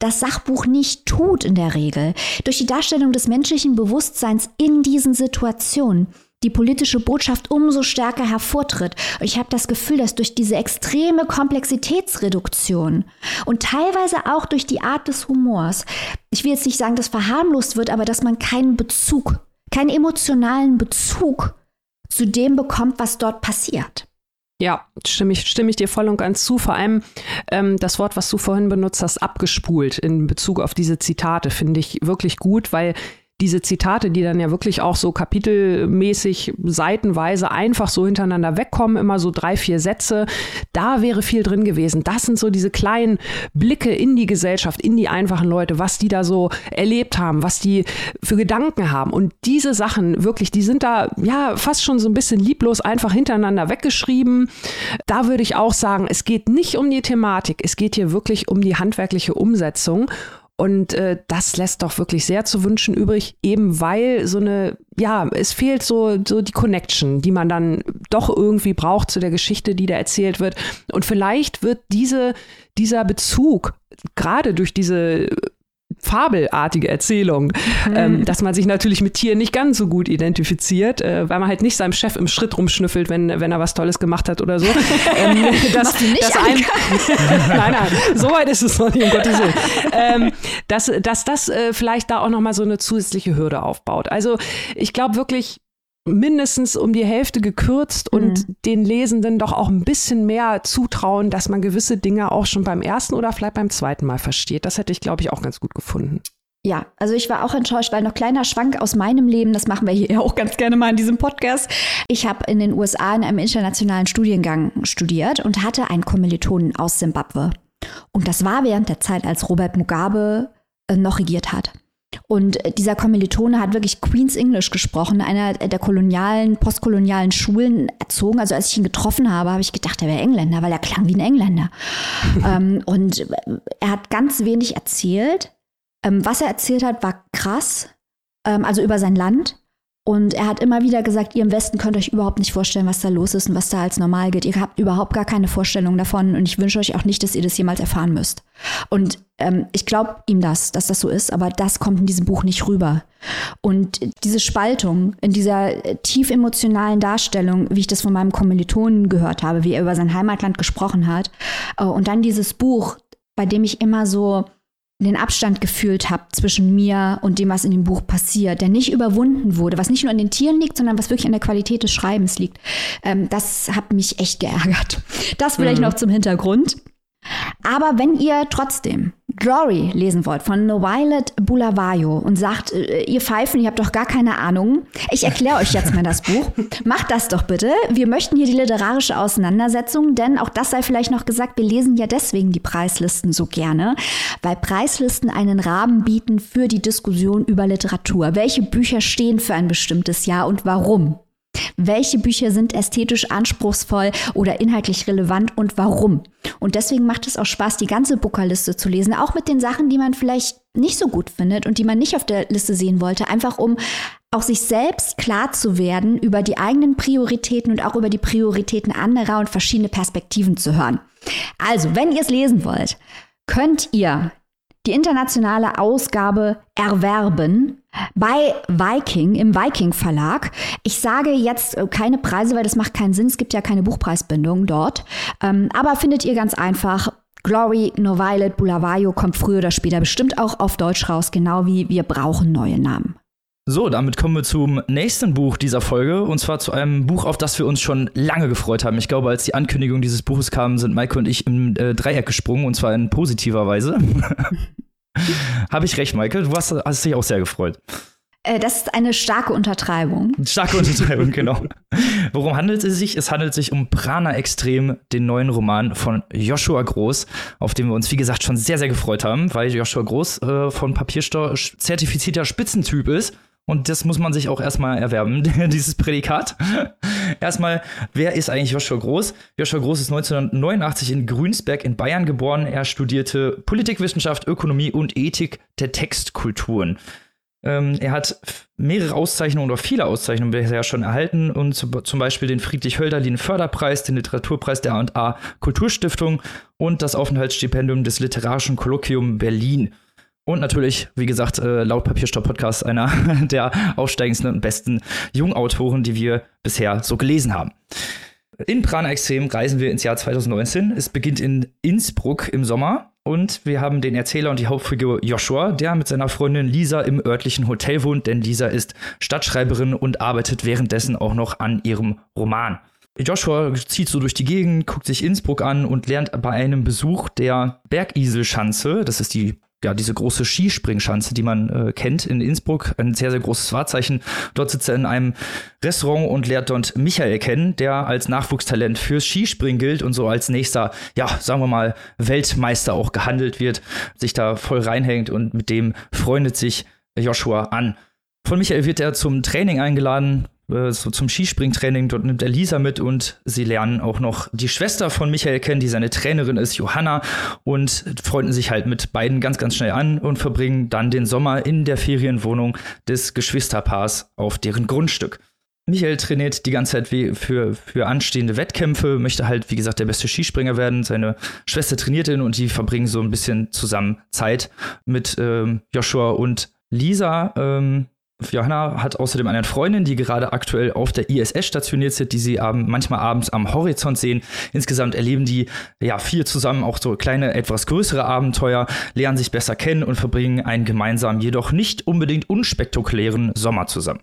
das Sachbuch nicht tut in der Regel. Durch die Darstellung des menschlichen Bewusstseins in diesen Situationen die politische Botschaft umso stärker hervortritt. Und ich habe das Gefühl, dass durch diese extreme Komplexitätsreduktion und teilweise auch durch die Art des Humors, ich will jetzt nicht sagen, dass verharmlost wird, aber dass man keinen Bezug, keinen emotionalen Bezug zu dem bekommt, was dort passiert. Ja, stimme ich, stimme ich dir voll und ganz zu. Vor allem ähm, das Wort, was du vorhin benutzt hast, abgespult in Bezug auf diese Zitate, finde ich wirklich gut, weil diese Zitate, die dann ja wirklich auch so kapitelmäßig seitenweise einfach so hintereinander wegkommen, immer so drei, vier Sätze, da wäre viel drin gewesen. Das sind so diese kleinen Blicke in die Gesellschaft, in die einfachen Leute, was die da so erlebt haben, was die für Gedanken haben. Und diese Sachen wirklich, die sind da ja fast schon so ein bisschen lieblos einfach hintereinander weggeschrieben. Da würde ich auch sagen, es geht nicht um die Thematik, es geht hier wirklich um die handwerkliche Umsetzung. Und äh, das lässt doch wirklich sehr zu wünschen übrig, eben weil so eine, ja, es fehlt so, so die Connection, die man dann doch irgendwie braucht zu der Geschichte, die da erzählt wird. Und vielleicht wird diese, dieser Bezug gerade durch diese fabelartige Erzählung, mhm. ähm, dass man sich natürlich mit Tieren nicht ganz so gut identifiziert, äh, weil man halt nicht seinem Chef im Schritt rumschnüffelt, wenn, wenn er was Tolles gemacht hat oder so. ähm, das, das ein, nein, nein, so weit ist es noch nicht, um Gottes Willen. Ähm, dass, dass das äh, vielleicht da auch nochmal so eine zusätzliche Hürde aufbaut. Also ich glaube wirklich, mindestens um die Hälfte gekürzt und mhm. den Lesenden doch auch ein bisschen mehr zutrauen, dass man gewisse Dinge auch schon beim ersten oder vielleicht beim zweiten Mal versteht. Das hätte ich, glaube ich, auch ganz gut gefunden. Ja, also ich war auch enttäuscht, weil noch kleiner Schwank aus meinem Leben, das machen wir hier auch ganz gerne mal in diesem Podcast. Ich habe in den USA in einem internationalen Studiengang studiert und hatte einen Kommilitonen aus Simbabwe. Und das war während der Zeit, als Robert Mugabe äh, noch regiert hat. Und dieser Kommilitone hat wirklich Queen's English gesprochen, einer der kolonialen, postkolonialen Schulen erzogen. Also als ich ihn getroffen habe, habe ich gedacht, er wäre Engländer, weil er klang wie ein Engländer. ähm, und er hat ganz wenig erzählt. Ähm, was er erzählt hat, war krass, ähm, also über sein Land. Und er hat immer wieder gesagt, ihr im Westen könnt euch überhaupt nicht vorstellen, was da los ist und was da als normal geht. Ihr habt überhaupt gar keine Vorstellung davon und ich wünsche euch auch nicht, dass ihr das jemals erfahren müsst. Und ähm, ich glaube ihm das, dass das so ist, aber das kommt in diesem Buch nicht rüber. Und diese Spaltung in dieser äh, tief emotionalen Darstellung, wie ich das von meinem Kommilitonen gehört habe, wie er über sein Heimatland gesprochen hat, äh, und dann dieses Buch, bei dem ich immer so den Abstand gefühlt habe zwischen mir und dem, was in dem Buch passiert, der nicht überwunden wurde, was nicht nur an den Tieren liegt, sondern was wirklich an der Qualität des Schreibens liegt. Ähm, das hat mich echt geärgert. Das vielleicht mhm. noch zum Hintergrund. Aber wenn ihr trotzdem Glory lesen wollt von Violet Bulavayo und sagt, äh, ihr Pfeifen, ihr habt doch gar keine Ahnung, ich erkläre euch jetzt mal das Buch. Macht das doch bitte. Wir möchten hier die literarische Auseinandersetzung, denn auch das sei vielleicht noch gesagt, wir lesen ja deswegen die Preislisten so gerne, weil Preislisten einen Rahmen bieten für die Diskussion über Literatur. Welche Bücher stehen für ein bestimmtes Jahr und warum? Welche Bücher sind ästhetisch anspruchsvoll oder inhaltlich relevant und warum? Und deswegen macht es auch Spaß, die ganze Bookerliste zu lesen, auch mit den Sachen, die man vielleicht nicht so gut findet und die man nicht auf der Liste sehen wollte, einfach um auch sich selbst klar zu werden über die eigenen Prioritäten und auch über die Prioritäten anderer und verschiedene Perspektiven zu hören. Also, wenn ihr es lesen wollt, könnt ihr die internationale Ausgabe erwerben bei Viking im Viking Verlag. Ich sage jetzt äh, keine Preise, weil das macht keinen Sinn. Es gibt ja keine Buchpreisbindung dort. Ähm, aber findet ihr ganz einfach. Glory, No Violet, Bulavayo kommt früher oder später bestimmt auch auf Deutsch raus, genau wie wir brauchen neue Namen. So, damit kommen wir zum nächsten Buch dieser Folge und zwar zu einem Buch, auf das wir uns schon lange gefreut haben. Ich glaube, als die Ankündigung dieses Buches kam, sind Maike und ich im äh, Dreieck gesprungen und zwar in positiver Weise. Habe ich recht, Michael? Du hast, hast dich auch sehr gefreut. Äh, das ist eine starke Untertreibung. Starke Untertreibung, genau. Worum handelt es sich? Es handelt sich um Prana Extrem, den neuen Roman von Joshua Groß, auf den wir uns, wie gesagt, schon sehr, sehr gefreut haben, weil Joshua Groß äh, von Papierstau zertifizierter Spitzentyp ist. Und das muss man sich auch erstmal erwerben, dieses Prädikat. erstmal, wer ist eigentlich Joshua Groß? Joshua Groß ist 1989 in Grünsberg in Bayern geboren. Er studierte Politikwissenschaft, Ökonomie und Ethik der Textkulturen. Ähm, er hat mehrere Auszeichnungen oder viele Auszeichnungen bisher schon erhalten und zum Beispiel den Friedrich-Hölderlin Förderpreis, den Literaturpreis der A&A Kulturstiftung und das Aufenthaltsstipendium des Literarischen Kolloquium Berlin. Und natürlich, wie gesagt, äh, laut Papierstopp Podcast einer der aufsteigendsten und besten Jungautoren, die wir bisher so gelesen haben. In Prana Extrem reisen wir ins Jahr 2019. Es beginnt in Innsbruck im Sommer und wir haben den Erzähler und die Hauptfigur Joshua, der mit seiner Freundin Lisa im örtlichen Hotel wohnt, denn Lisa ist Stadtschreiberin und arbeitet währenddessen auch noch an ihrem Roman. Joshua zieht so durch die Gegend, guckt sich Innsbruck an und lernt bei einem Besuch der Bergiselschanze, das ist die ja, diese große Skispringschanze, die man äh, kennt in Innsbruck, ein sehr, sehr großes Wahrzeichen. Dort sitzt er in einem Restaurant und lernt dort Michael kennen, der als Nachwuchstalent fürs Skispringen gilt und so als nächster, ja, sagen wir mal, Weltmeister auch gehandelt wird, sich da voll reinhängt und mit dem freundet sich Joshua an. Von Michael wird er zum Training eingeladen, äh, so zum Skispringtraining. Dort nimmt er Lisa mit und sie lernen auch noch die Schwester von Michael kennen, die seine Trainerin ist, Johanna, und freunden sich halt mit beiden ganz, ganz schnell an und verbringen dann den Sommer in der Ferienwohnung des Geschwisterpaars auf deren Grundstück. Michael trainiert die ganze Zeit für, für anstehende Wettkämpfe, möchte halt, wie gesagt, der beste Skispringer werden. Seine Schwester trainiert ihn und die verbringen so ein bisschen zusammen Zeit mit ähm, Joshua und Lisa. Ähm, Johanna hat außerdem eine Freundin, die gerade aktuell auf der ISS stationiert sind, die sie ab, manchmal abends am Horizont sehen. Insgesamt erleben die ja viel zusammen auch so kleine, etwas größere Abenteuer, lernen sich besser kennen und verbringen einen gemeinsamen, jedoch nicht unbedingt unspektakulären Sommer zusammen.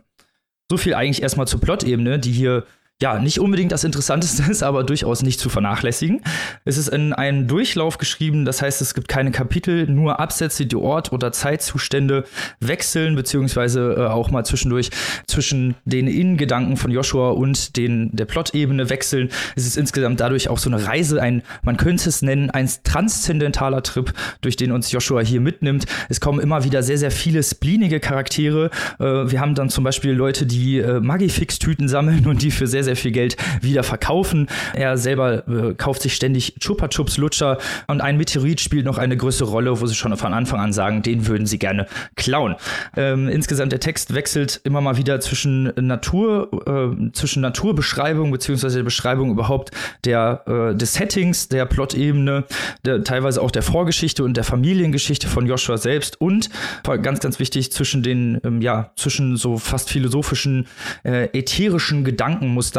So viel eigentlich erstmal zur Plot-Ebene, die hier ja, nicht unbedingt das Interessanteste ist, aber durchaus nicht zu vernachlässigen. Es ist in einem Durchlauf geschrieben, das heißt, es gibt keine Kapitel, nur Absätze, die Ort- oder Zeitzustände wechseln, beziehungsweise äh, auch mal zwischendurch zwischen den Innengedanken von Joshua und den, der Plot-Ebene wechseln. Es ist insgesamt dadurch auch so eine Reise, ein, man könnte es nennen, ein transzendentaler Trip, durch den uns Joshua hier mitnimmt. Es kommen immer wieder sehr, sehr viele splinige Charaktere. Äh, wir haben dann zum Beispiel Leute, die äh, Magifix-Tüten sammeln und die für sehr, sehr viel Geld wieder verkaufen. Er selber äh, kauft sich ständig Chupa Chups Lutscher und ein Meteorit spielt noch eine größere Rolle, wo sie schon von Anfang an sagen, den würden sie gerne klauen. Ähm, insgesamt der Text wechselt immer mal wieder zwischen Natur, äh, zwischen Naturbeschreibung beziehungsweise der Beschreibung überhaupt der äh, des Settings, der Plot-Ebene, teilweise auch der Vorgeschichte und der Familiengeschichte von Joshua selbst und ganz ganz wichtig zwischen den ähm, ja zwischen so fast philosophischen äh, ätherischen Gedankenmustern,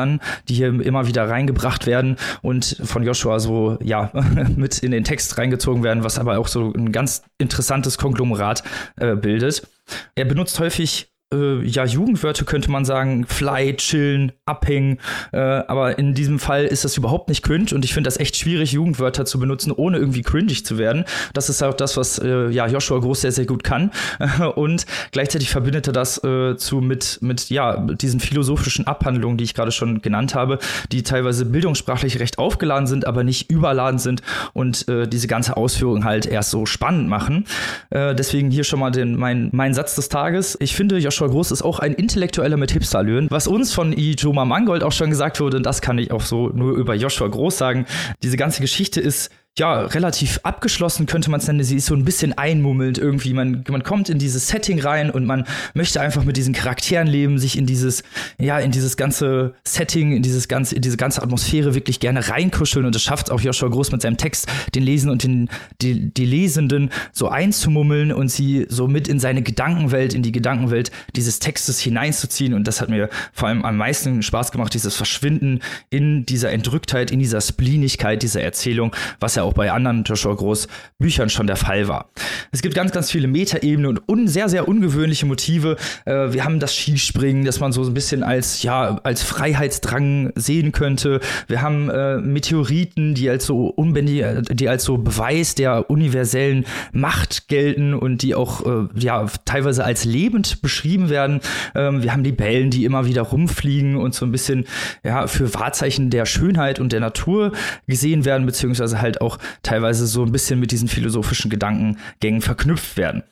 die hier immer wieder reingebracht werden und von Joshua so ja mit in den Text reingezogen werden, was aber auch so ein ganz interessantes Konglomerat äh, bildet. Er benutzt häufig äh, ja, Jugendwörter könnte man sagen, fly, chillen, abhängen. Äh, aber in diesem Fall ist das überhaupt nicht cringe und ich finde das echt schwierig, Jugendwörter zu benutzen, ohne irgendwie cringig zu werden. Das ist auch das, was äh, ja, Joshua Groß sehr, sehr gut kann. und gleichzeitig verbindet er das äh, zu mit, mit ja, diesen philosophischen Abhandlungen, die ich gerade schon genannt habe, die teilweise bildungssprachlich recht aufgeladen sind, aber nicht überladen sind und äh, diese ganze Ausführung halt erst so spannend machen. Äh, deswegen hier schon mal den, mein, mein Satz des Tages. Ich finde, Joshua Joshua Groß ist auch ein Intellektueller mit Hipsterlöhnen. Was uns von Ijoma Mangold auch schon gesagt wurde, und das kann ich auch so nur über Joshua Groß sagen, diese ganze Geschichte ist ja, relativ abgeschlossen könnte man es nennen. Sie ist so ein bisschen einmummelnd irgendwie. Man, man kommt in dieses Setting rein und man möchte einfach mit diesen Charakteren leben, sich in dieses, ja, in dieses ganze Setting, in dieses ganze, in diese ganze Atmosphäre wirklich gerne reinkuscheln. Und das schafft auch Joshua Groß mit seinem Text, den Lesen und den, die, die Lesenden so einzumummeln und sie so mit in seine Gedankenwelt, in die Gedankenwelt dieses Textes hineinzuziehen. Und das hat mir vor allem am meisten Spaß gemacht, dieses Verschwinden in dieser Entrücktheit, in dieser Spleenigkeit dieser Erzählung, was ja auch bei anderen Joshua Groß Büchern schon der Fall war. Es gibt ganz, ganz viele Metaebenen und un sehr, sehr ungewöhnliche Motive. Äh, wir haben das Skispringen, das man so ein bisschen als, ja, als Freiheitsdrang sehen könnte. Wir haben äh, Meteoriten, die als so unbändig, die als so Beweis der universellen Macht gelten und die auch, äh, ja, teilweise als lebend beschrieben werden. Ähm, wir haben die Bällen, die immer wieder rumfliegen und so ein bisschen, ja, für Wahrzeichen der Schönheit und der Natur gesehen werden, beziehungsweise halt auch teilweise so ein bisschen mit diesen philosophischen Gedankengängen verknüpft werden.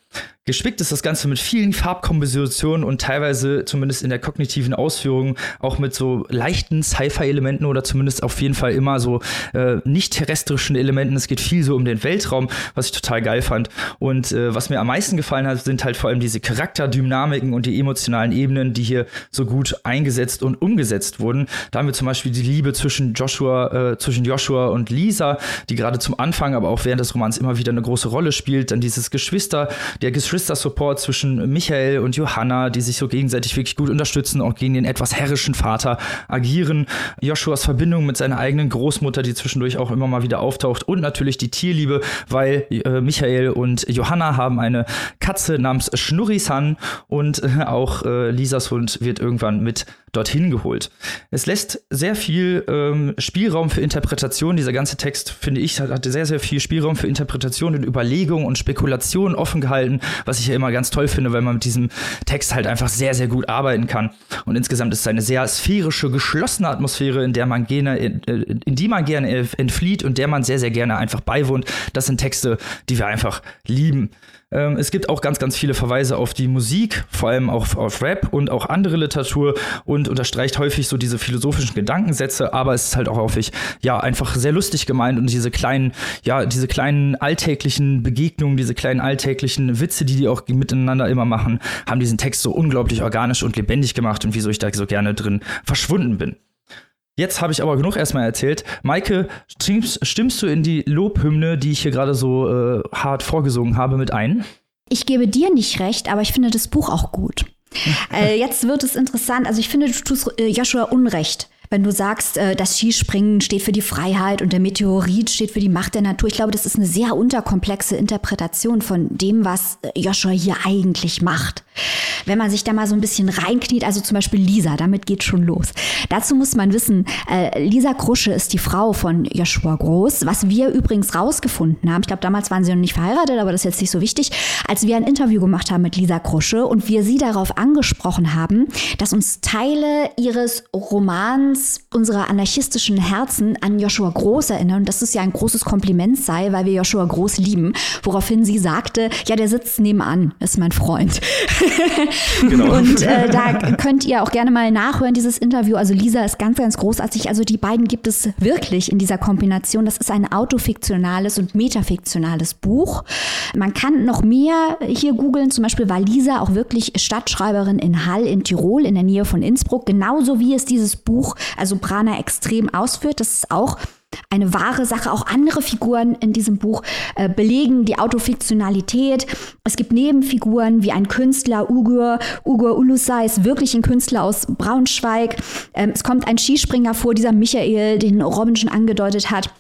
Gespickt ist das Ganze mit vielen Farbkompositionen und teilweise zumindest in der kognitiven Ausführung auch mit so leichten Sci-Fi-Elementen oder zumindest auf jeden Fall immer so äh, nicht terrestrischen Elementen. Es geht viel so um den Weltraum, was ich total geil fand. Und äh, was mir am meisten gefallen hat, sind halt vor allem diese Charakterdynamiken und die emotionalen Ebenen, die hier so gut eingesetzt und umgesetzt wurden. Da haben wir zum Beispiel die Liebe zwischen Joshua, äh, zwischen Joshua und Lisa, die gerade zum Anfang, aber auch während des Romans immer wieder eine große Rolle spielt. Dann dieses Geschwister, der Geschwister-Support zwischen Michael und Johanna, die sich so gegenseitig wirklich gut unterstützen und gegen den etwas herrischen Vater agieren. Joshuas Verbindung mit seiner eigenen Großmutter, die zwischendurch auch immer mal wieder auftaucht. Und natürlich die Tierliebe, weil äh, Michael und Johanna haben eine Katze namens Schnurri-san und äh, auch äh, Lisas Hund wird irgendwann mit dorthin geholt. Es lässt sehr viel ähm, Spielraum für Interpretation. Dieser ganze Text, finde ich, hatte sehr, sehr viel Spielraum für Interpretation und Überlegung und Spekulation offen gehalten, was ich ja immer ganz toll finde, weil man mit diesem Text halt einfach sehr, sehr gut arbeiten kann. Und insgesamt ist es eine sehr sphärische, geschlossene Atmosphäre, in der man gerne, in, äh, in die man gerne entflieht und der man sehr, sehr gerne einfach beiwohnt. Das sind Texte, die wir einfach lieben. Ähm, es gibt auch ganz, ganz viele Verweise auf die Musik, vor allem auch auf Rap und auch andere Literatur und unterstreicht häufig so diese philosophischen Gedankensätze, aber es ist halt auch häufig, ja, einfach sehr lustig gemeint und diese kleinen, ja, diese kleinen alltäglichen Begegnungen, diese kleinen alltäglichen Witze, die die auch miteinander immer machen, haben diesen Text so unglaublich organisch und lebendig gemacht und wieso ich da so gerne drin verschwunden bin. Jetzt habe ich aber genug erstmal erzählt. Maike, stimmst, stimmst, du in die Lobhymne, die ich hier gerade so äh, hart vorgesungen habe, mit ein? Ich gebe dir nicht recht, aber ich finde das Buch auch gut. äh, jetzt wird es interessant. Also ich finde, du tust äh, Joshua Unrecht wenn du sagst, äh, das Skispringen steht für die Freiheit und der Meteorit steht für die Macht der Natur. Ich glaube, das ist eine sehr unterkomplexe Interpretation von dem, was äh, Joshua hier eigentlich macht. Wenn man sich da mal so ein bisschen reinkniet, also zum Beispiel Lisa, damit geht schon los. Dazu muss man wissen, äh, Lisa Krusche ist die Frau von Joshua Groß, was wir übrigens rausgefunden haben. Ich glaube, damals waren sie noch nicht verheiratet, aber das ist jetzt nicht so wichtig. Als wir ein Interview gemacht haben mit Lisa Krusche und wir sie darauf angesprochen haben, dass uns Teile ihres Romans ganz unsere anarchistischen Herzen an Joshua Groß erinnern und dass es ja ein großes Kompliment sei, weil wir Joshua Groß lieben. Woraufhin sie sagte, ja, der sitzt nebenan, ist mein Freund. genau. Und äh, da könnt ihr auch gerne mal nachhören, dieses Interview. Also Lisa ist ganz, ganz großartig. Also die beiden gibt es wirklich in dieser Kombination. Das ist ein autofiktionales und metafiktionales Buch. Man kann noch mehr hier googeln. Zum Beispiel war Lisa auch wirklich Stadtschreiberin in Hall in Tirol in der Nähe von Innsbruck. Genauso wie es dieses Buch, also Prana extrem ausführt. Das ist auch eine wahre Sache. Auch andere Figuren in diesem Buch äh, belegen die Autofiktionalität. Es gibt Nebenfiguren wie ein Künstler, Ugur. Ugur Ulusai ist wirklich ein Künstler aus Braunschweig. Ähm, es kommt ein Skispringer vor, dieser Michael, den Robin schon angedeutet hat.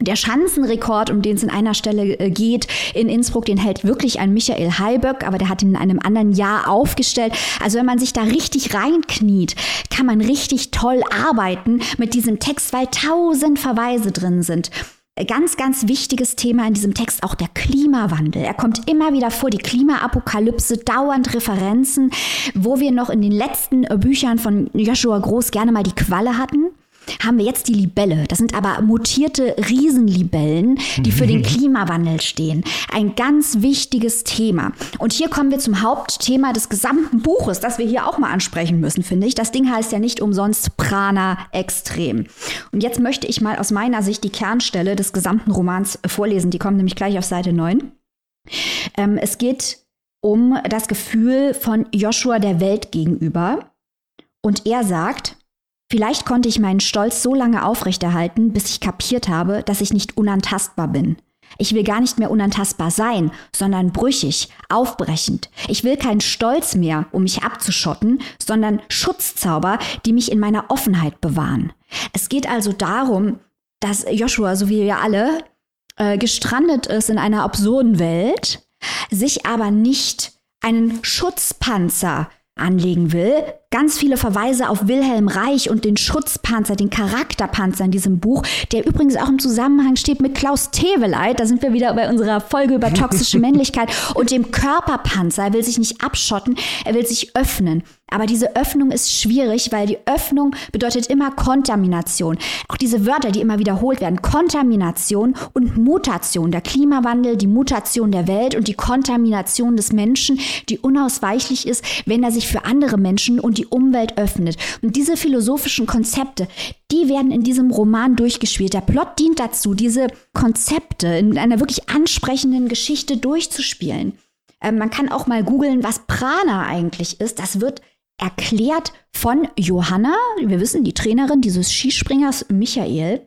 Der Schanzenrekord, um den es in einer Stelle äh, geht, in Innsbruck, den hält wirklich ein Michael Heiböck, aber der hat ihn in einem anderen Jahr aufgestellt. Also wenn man sich da richtig reinkniet, kann man richtig toll arbeiten mit diesem Text, weil tausend Verweise drin sind. Ganz, ganz wichtiges Thema in diesem Text auch der Klimawandel. Er kommt immer wieder vor, die Klimaapokalypse, dauernd Referenzen, wo wir noch in den letzten Büchern von Joshua Groß gerne mal die Qualle hatten haben wir jetzt die Libelle. Das sind aber mutierte Riesenlibellen, die für den Klimawandel stehen. Ein ganz wichtiges Thema. Und hier kommen wir zum Hauptthema des gesamten Buches, das wir hier auch mal ansprechen müssen, finde ich. Das Ding heißt ja nicht umsonst Prana Extrem. Und jetzt möchte ich mal aus meiner Sicht die Kernstelle des gesamten Romans vorlesen. Die kommt nämlich gleich auf Seite 9. Ähm, es geht um das Gefühl von Joshua der Welt gegenüber. Und er sagt, Vielleicht konnte ich meinen Stolz so lange aufrechterhalten, bis ich kapiert habe, dass ich nicht unantastbar bin. Ich will gar nicht mehr unantastbar sein, sondern brüchig, aufbrechend. Ich will keinen Stolz mehr, um mich abzuschotten, sondern Schutzzauber, die mich in meiner Offenheit bewahren. Es geht also darum, dass Joshua, so wie wir alle, äh, gestrandet ist in einer absurden Welt, sich aber nicht einen Schutzpanzer anlegen will, ganz viele Verweise auf Wilhelm Reich und den Schutzpanzer, den Charakterpanzer in diesem Buch, der übrigens auch im Zusammenhang steht mit Klaus Teweleit. Da sind wir wieder bei unserer Folge über toxische Männlichkeit und dem Körperpanzer. Er will sich nicht abschotten, er will sich öffnen. Aber diese Öffnung ist schwierig, weil die Öffnung bedeutet immer Kontamination. Auch diese Wörter, die immer wiederholt werden, Kontamination und Mutation, der Klimawandel, die Mutation der Welt und die Kontamination des Menschen, die unausweichlich ist, wenn er sich für andere Menschen und die Umwelt öffnet. Und diese philosophischen Konzepte, die werden in diesem Roman durchgespielt. Der Plot dient dazu, diese Konzepte in einer wirklich ansprechenden Geschichte durchzuspielen. Ähm, man kann auch mal googeln, was Prana eigentlich ist. Das wird erklärt von Johanna, wir wissen, die Trainerin dieses Skispringers Michael,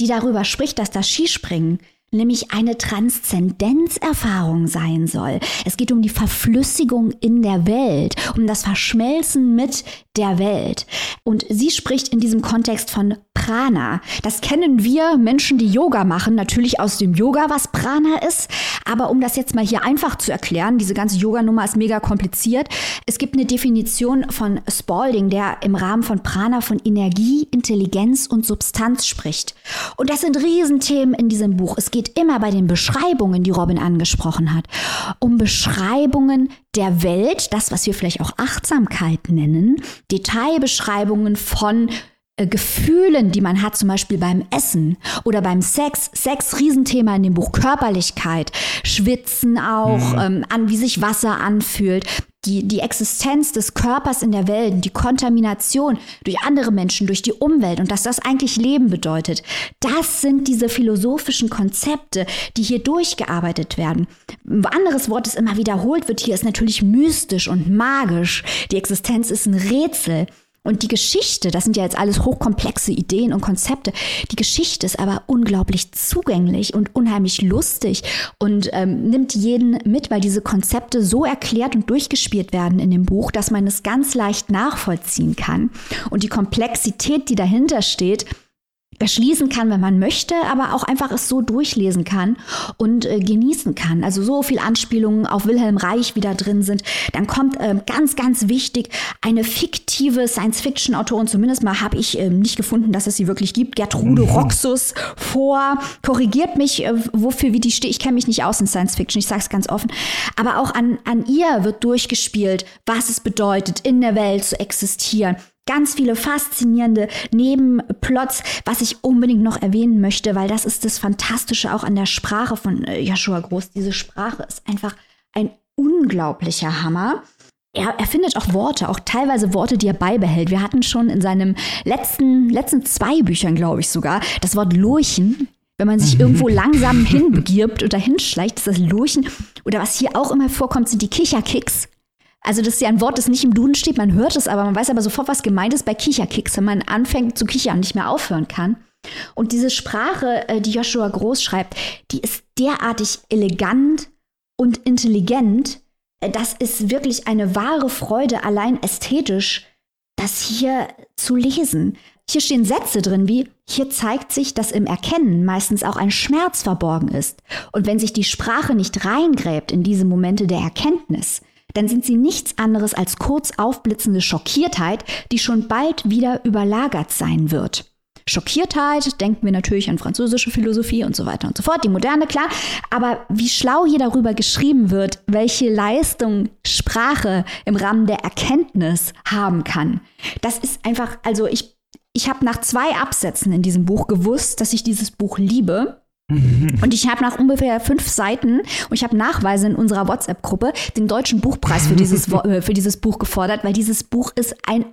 die darüber spricht, dass das Skispringen nämlich eine Transzendenzerfahrung sein soll. Es geht um die Verflüssigung in der Welt, um das Verschmelzen mit der Welt. Und sie spricht in diesem Kontext von Prana. Das kennen wir Menschen, die Yoga machen, natürlich aus dem Yoga, was Prana ist. Aber um das jetzt mal hier einfach zu erklären, diese ganze Yoga-Nummer ist mega kompliziert. Es gibt eine Definition von Spalding, der im Rahmen von Prana von Energie, Intelligenz und Substanz spricht. Und das sind Riesenthemen in diesem Buch. Es geht immer bei den Beschreibungen, die Robin angesprochen hat, um Beschreibungen der Welt, das, was wir vielleicht auch Achtsamkeit nennen, Detailbeschreibungen von äh, Gefühlen, die man hat, zum Beispiel beim Essen oder beim Sex. Sex, Riesenthema in dem Buch. Körperlichkeit, Schwitzen auch, mhm. ähm, an wie sich Wasser anfühlt. Die, die Existenz des Körpers in der Welt, die Kontamination durch andere Menschen, durch die Umwelt und dass das eigentlich Leben bedeutet. Das sind diese philosophischen Konzepte, die hier durchgearbeitet werden. Ein anderes Wort, das immer wiederholt wird hier, ist natürlich mystisch und magisch. Die Existenz ist ein Rätsel. Und die Geschichte, das sind ja jetzt alles hochkomplexe Ideen und Konzepte, die Geschichte ist aber unglaublich zugänglich und unheimlich lustig und ähm, nimmt jeden mit, weil diese Konzepte so erklärt und durchgespielt werden in dem Buch, dass man es ganz leicht nachvollziehen kann. Und die Komplexität, die dahinter steht, erschließen kann, wenn man möchte, aber auch einfach es so durchlesen kann und äh, genießen kann. Also so viel Anspielungen auf Wilhelm Reich wieder drin sind. Dann kommt äh, ganz, ganz wichtig eine fiktive Science-Fiction-Autorin, zumindest mal habe ich äh, nicht gefunden, dass es sie wirklich gibt, Gertrude mhm. Roxus vor. Korrigiert mich, äh, wofür wie die steht. Ich kenne mich nicht aus in Science-Fiction, ich sage es ganz offen. Aber auch an, an ihr wird durchgespielt, was es bedeutet, in der Welt zu existieren ganz viele faszinierende Nebenplots, was ich unbedingt noch erwähnen möchte, weil das ist das Fantastische auch an der Sprache von äh, Joshua Groß. Diese Sprache ist einfach ein unglaublicher Hammer. er, er findet auch Worte, auch teilweise Worte, die er beibehält. Wir hatten schon in seinem letzten, letzten zwei Büchern, glaube ich sogar, das Wort Lurchen. Wenn man sich irgendwo langsam hinbegibt oder hinschleicht, ist das Lurchen. Oder was hier auch immer vorkommt, sind die Kicherkicks. Also das ist ja ein Wort, das nicht im Duden steht, man hört es, aber man weiß aber sofort, was gemeint ist bei Kicherkicks, wenn man anfängt zu kichern und nicht mehr aufhören kann. Und diese Sprache, äh, die Joshua Groß schreibt, die ist derartig elegant und intelligent. Äh, das ist wirklich eine wahre Freude, allein ästhetisch, das hier zu lesen. Hier stehen Sätze drin wie, hier zeigt sich, dass im Erkennen meistens auch ein Schmerz verborgen ist. Und wenn sich die Sprache nicht reingräbt in diese Momente der Erkenntnis, dann sind sie nichts anderes als kurz aufblitzende Schockiertheit, die schon bald wieder überlagert sein wird. Schockiertheit, denken wir natürlich an französische Philosophie und so weiter und so fort, die moderne, klar. Aber wie schlau hier darüber geschrieben wird, welche Leistung Sprache im Rahmen der Erkenntnis haben kann, das ist einfach, also ich, ich habe nach zwei Absätzen in diesem Buch gewusst, dass ich dieses Buch liebe. Und ich habe nach ungefähr fünf Seiten und ich habe Nachweise in unserer WhatsApp-Gruppe den deutschen Buchpreis für dieses, äh, für dieses Buch gefordert, weil dieses Buch ist ein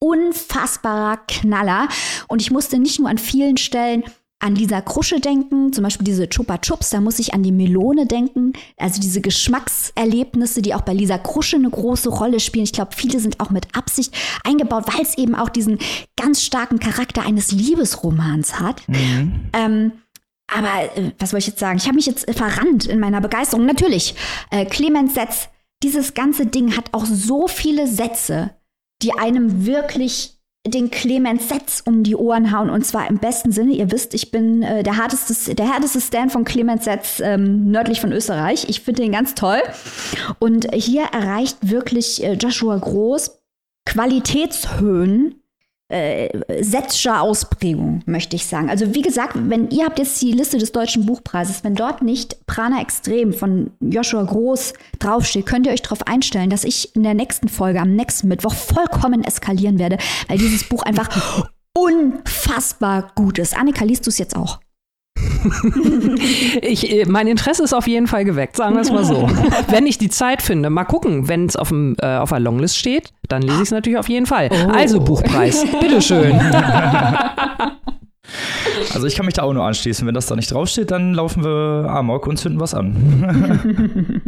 unfassbarer Knaller. Und ich musste nicht nur an vielen Stellen an Lisa Krusche denken, zum Beispiel diese Chupa Chups, da muss ich an die Melone denken, also diese Geschmackserlebnisse, die auch bei Lisa Krusche eine große Rolle spielen. Ich glaube, viele sind auch mit Absicht eingebaut, weil es eben auch diesen ganz starken Charakter eines Liebesromans hat. Mhm. Ähm, aber äh, was soll ich jetzt sagen? Ich habe mich jetzt verrannt in meiner Begeisterung. Natürlich, äh, Clemens Setz, dieses ganze Ding hat auch so viele Sätze, die einem wirklich den Clemens Setz um die Ohren hauen und zwar im besten Sinne. Ihr wisst, ich bin äh, der härteste, der härteste Stand von Clemens Setz ähm, nördlich von Österreich. Ich finde den ganz toll. Und hier erreicht wirklich äh, Joshua Groß Qualitätshöhen äh, Setzscher Ausprägung, möchte ich sagen. Also wie gesagt, wenn ihr habt jetzt die Liste des Deutschen Buchpreises, wenn dort nicht Prana Extrem von Joshua Groß draufsteht, könnt ihr euch darauf einstellen, dass ich in der nächsten Folge am nächsten Mittwoch vollkommen eskalieren werde, weil dieses Buch einfach unfassbar gut ist. Annika, liest du es jetzt auch? ich, äh, mein Interesse ist auf jeden Fall geweckt, sagen wir es mal so. wenn ich die Zeit finde, mal gucken, wenn es auf, äh, auf der Longlist steht, dann lese ich es natürlich auf jeden Fall. Oh. Also Buchpreis, bitteschön. Also ich kann mich da auch nur anschließen. Wenn das da nicht draufsteht, dann laufen wir Amok und zünden was an.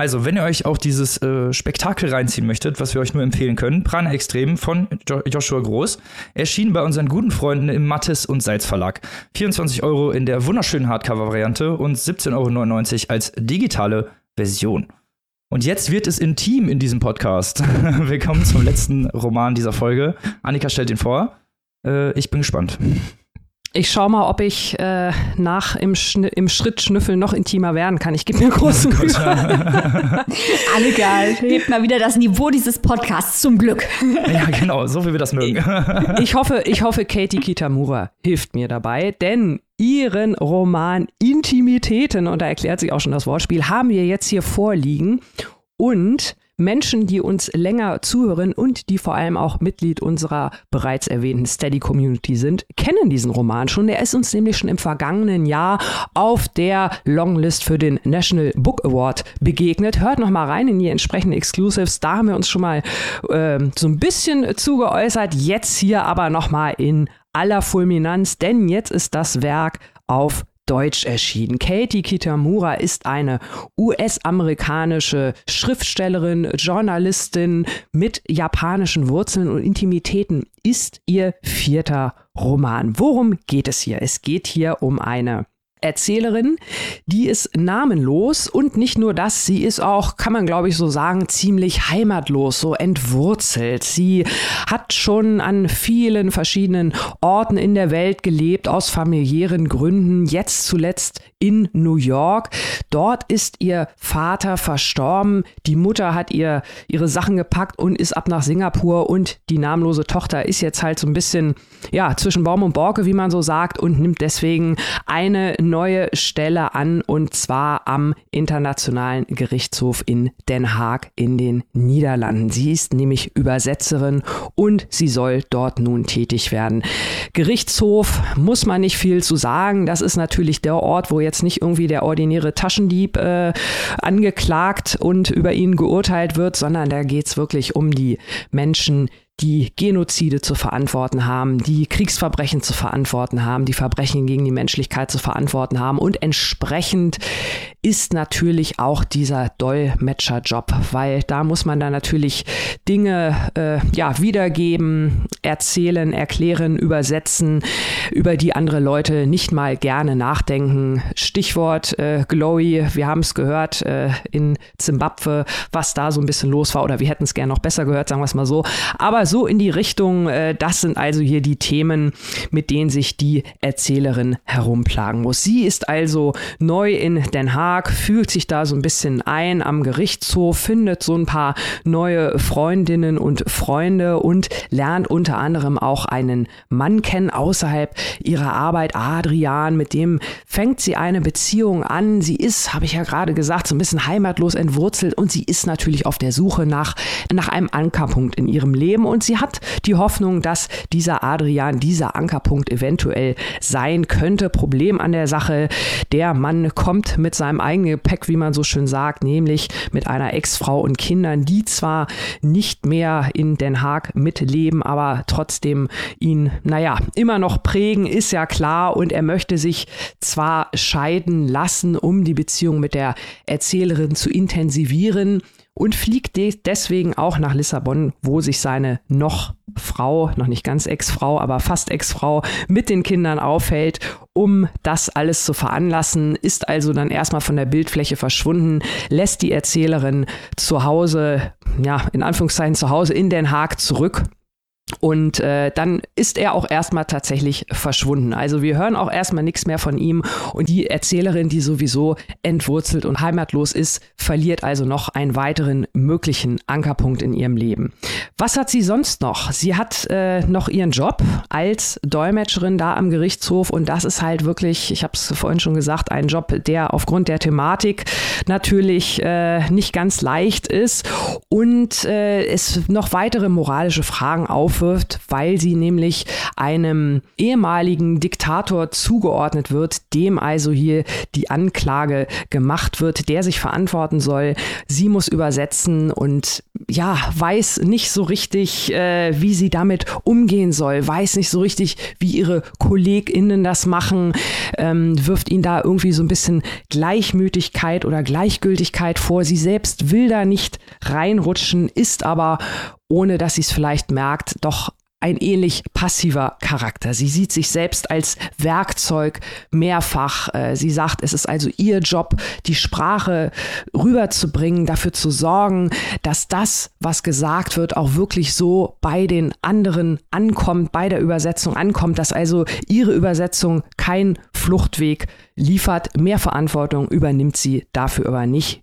Also, wenn ihr euch auch dieses äh, Spektakel reinziehen möchtet, was wir euch nur empfehlen können, Prana Extrem von jo Joshua Groß, erschien bei unseren guten Freunden im Mattes und Salz Verlag. 24 Euro in der wunderschönen Hardcover-Variante und 17,99 Euro als digitale Version. Und jetzt wird es intim in diesem Podcast. Willkommen zum letzten Roman dieser Folge. Annika stellt ihn vor. Äh, ich bin gespannt. Ich schau mal, ob ich äh, nach im, Schn im Schritt schnüffeln noch intimer werden kann. Ich gebe mir große Mühe. Alle geil. Hebt mal wieder das Niveau dieses Podcasts, zum Glück. ja, genau, so wie wir das mögen. ich, hoffe, ich hoffe, Katie Kitamura hilft mir dabei, denn ihren Roman Intimitäten, und da erklärt sich auch schon das Wortspiel, haben wir jetzt hier vorliegen. Und Menschen, die uns länger zuhören und die vor allem auch Mitglied unserer bereits erwähnten Steady Community sind, kennen diesen Roman schon. Der ist uns nämlich schon im vergangenen Jahr auf der Longlist für den National Book Award begegnet. Hört noch mal rein in die entsprechenden Exclusives. Da haben wir uns schon mal äh, so ein bisschen zugeäußert. Jetzt hier aber noch mal in aller Fulminanz, denn jetzt ist das Werk auf Deutsch erschienen. Katie Kitamura ist eine US-amerikanische Schriftstellerin, Journalistin mit japanischen Wurzeln und Intimitäten. Ist ihr vierter Roman. Worum geht es hier? Es geht hier um eine Erzählerin, die ist namenlos und nicht nur das, sie ist auch, kann man glaube ich so sagen, ziemlich heimatlos, so entwurzelt. Sie hat schon an vielen verschiedenen Orten in der Welt gelebt, aus familiären Gründen, jetzt zuletzt in New York. Dort ist ihr Vater verstorben, die Mutter hat ihr ihre Sachen gepackt und ist ab nach Singapur und die namenlose Tochter ist jetzt halt so ein bisschen, ja, zwischen Baum und Borke, wie man so sagt, und nimmt deswegen eine neue Stelle an und zwar am Internationalen Gerichtshof in Den Haag in den Niederlanden. Sie ist nämlich Übersetzerin und sie soll dort nun tätig werden. Gerichtshof muss man nicht viel zu sagen. Das ist natürlich der Ort, wo jetzt nicht irgendwie der ordinäre Taschen Taschendieb äh, angeklagt und über ihn geurteilt wird, sondern da geht es wirklich um die Menschen, die Genozide zu verantworten haben, die Kriegsverbrechen zu verantworten haben, die Verbrechen gegen die Menschlichkeit zu verantworten haben. Und entsprechend ist natürlich auch dieser Dolmetscherjob, weil da muss man dann natürlich Dinge äh, ja, wiedergeben, erzählen, erklären, übersetzen, über die andere Leute nicht mal gerne nachdenken. Stichwort äh, Glowy, wir haben es gehört äh, in Zimbabwe, was da so ein bisschen los war, oder wir hätten es gerne noch besser gehört, sagen wir es mal so. Aber so in die Richtung, äh, das sind also hier die Themen, mit denen sich die Erzählerin herumplagen muss. Sie ist also neu in Den Haag, fühlt sich da so ein bisschen ein am Gerichtshof, findet so ein paar neue Freundinnen und Freunde und lernt unter anderem auch einen Mann kennen außerhalb ihrer Arbeit, Adrian, mit dem fängt sie eine Beziehung an. Sie ist, habe ich ja gerade gesagt, so ein bisschen heimatlos entwurzelt und sie ist natürlich auf der Suche nach, nach einem Ankerpunkt in ihrem Leben und und sie hat die Hoffnung, dass dieser Adrian dieser Ankerpunkt eventuell sein könnte. Problem an der Sache, der Mann kommt mit seinem eigenen Gepäck, wie man so schön sagt, nämlich mit einer Ex-Frau und Kindern, die zwar nicht mehr in Den Haag mitleben, aber trotzdem ihn, naja, immer noch prägen, ist ja klar. Und er möchte sich zwar scheiden lassen, um die Beziehung mit der Erzählerin zu intensivieren und fliegt deswegen auch nach Lissabon, wo sich seine noch Frau, noch nicht ganz Ex-Frau, aber fast Ex-Frau mit den Kindern aufhält, um das alles zu veranlassen, ist also dann erstmal von der Bildfläche verschwunden, lässt die Erzählerin zu Hause, ja, in Anführungszeichen zu Hause in Den Haag zurück und äh, dann ist er auch erstmal tatsächlich verschwunden. Also wir hören auch erstmal nichts mehr von ihm. Und die Erzählerin, die sowieso entwurzelt und heimatlos ist, verliert also noch einen weiteren möglichen Ankerpunkt in ihrem Leben. Was hat sie sonst noch? Sie hat äh, noch ihren Job als Dolmetscherin da am Gerichtshof. Und das ist halt wirklich, ich habe es vorhin schon gesagt, ein Job, der aufgrund der Thematik natürlich äh, nicht ganz leicht ist. Und äh, es noch weitere moralische Fragen auf aufwirft, weil sie nämlich einem ehemaligen Diktator zugeordnet wird, dem also hier die Anklage gemacht wird, der sich verantworten soll. Sie muss übersetzen und ja, weiß nicht so richtig, äh, wie sie damit umgehen soll, weiß nicht so richtig, wie ihre KollegInnen das machen, ähm, wirft ihnen da irgendwie so ein bisschen Gleichmütigkeit oder Gleichgültigkeit vor. Sie selbst will da nicht reinrutschen, ist aber ohne dass sie es vielleicht merkt, doch ein ähnlich passiver Charakter. Sie sieht sich selbst als Werkzeug mehrfach. Äh, sie sagt, es ist also ihr Job, die Sprache rüberzubringen, dafür zu sorgen, dass das, was gesagt wird, auch wirklich so bei den anderen ankommt, bei der Übersetzung ankommt, dass also ihre Übersetzung kein Fluchtweg liefert. Mehr Verantwortung übernimmt sie dafür aber nicht.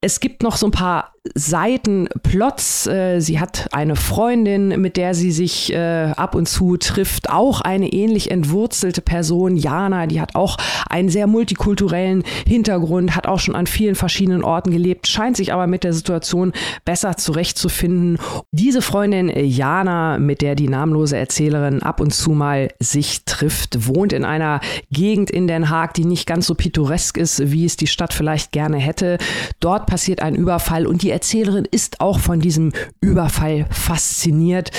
Es gibt noch so ein paar Seitenplots. Äh, sie hat eine Freundin, mit der sie sich äh, ab und zu trifft, auch eine ähnlich entwurzelte Person, Jana, die hat auch einen sehr multikulturellen Hintergrund, hat auch schon an vielen verschiedenen Orten gelebt, scheint sich aber mit der Situation besser zurechtzufinden. Diese Freundin Jana, mit der die namenlose Erzählerin ab und zu mal sich trifft, wohnt in einer Gegend in Den Haag, die nicht ganz so pittoresk ist, wie es die Stadt vielleicht gerne hätte. Dort passiert ein Überfall und die Erzählerin ist auch von diesem Überfall fasziniert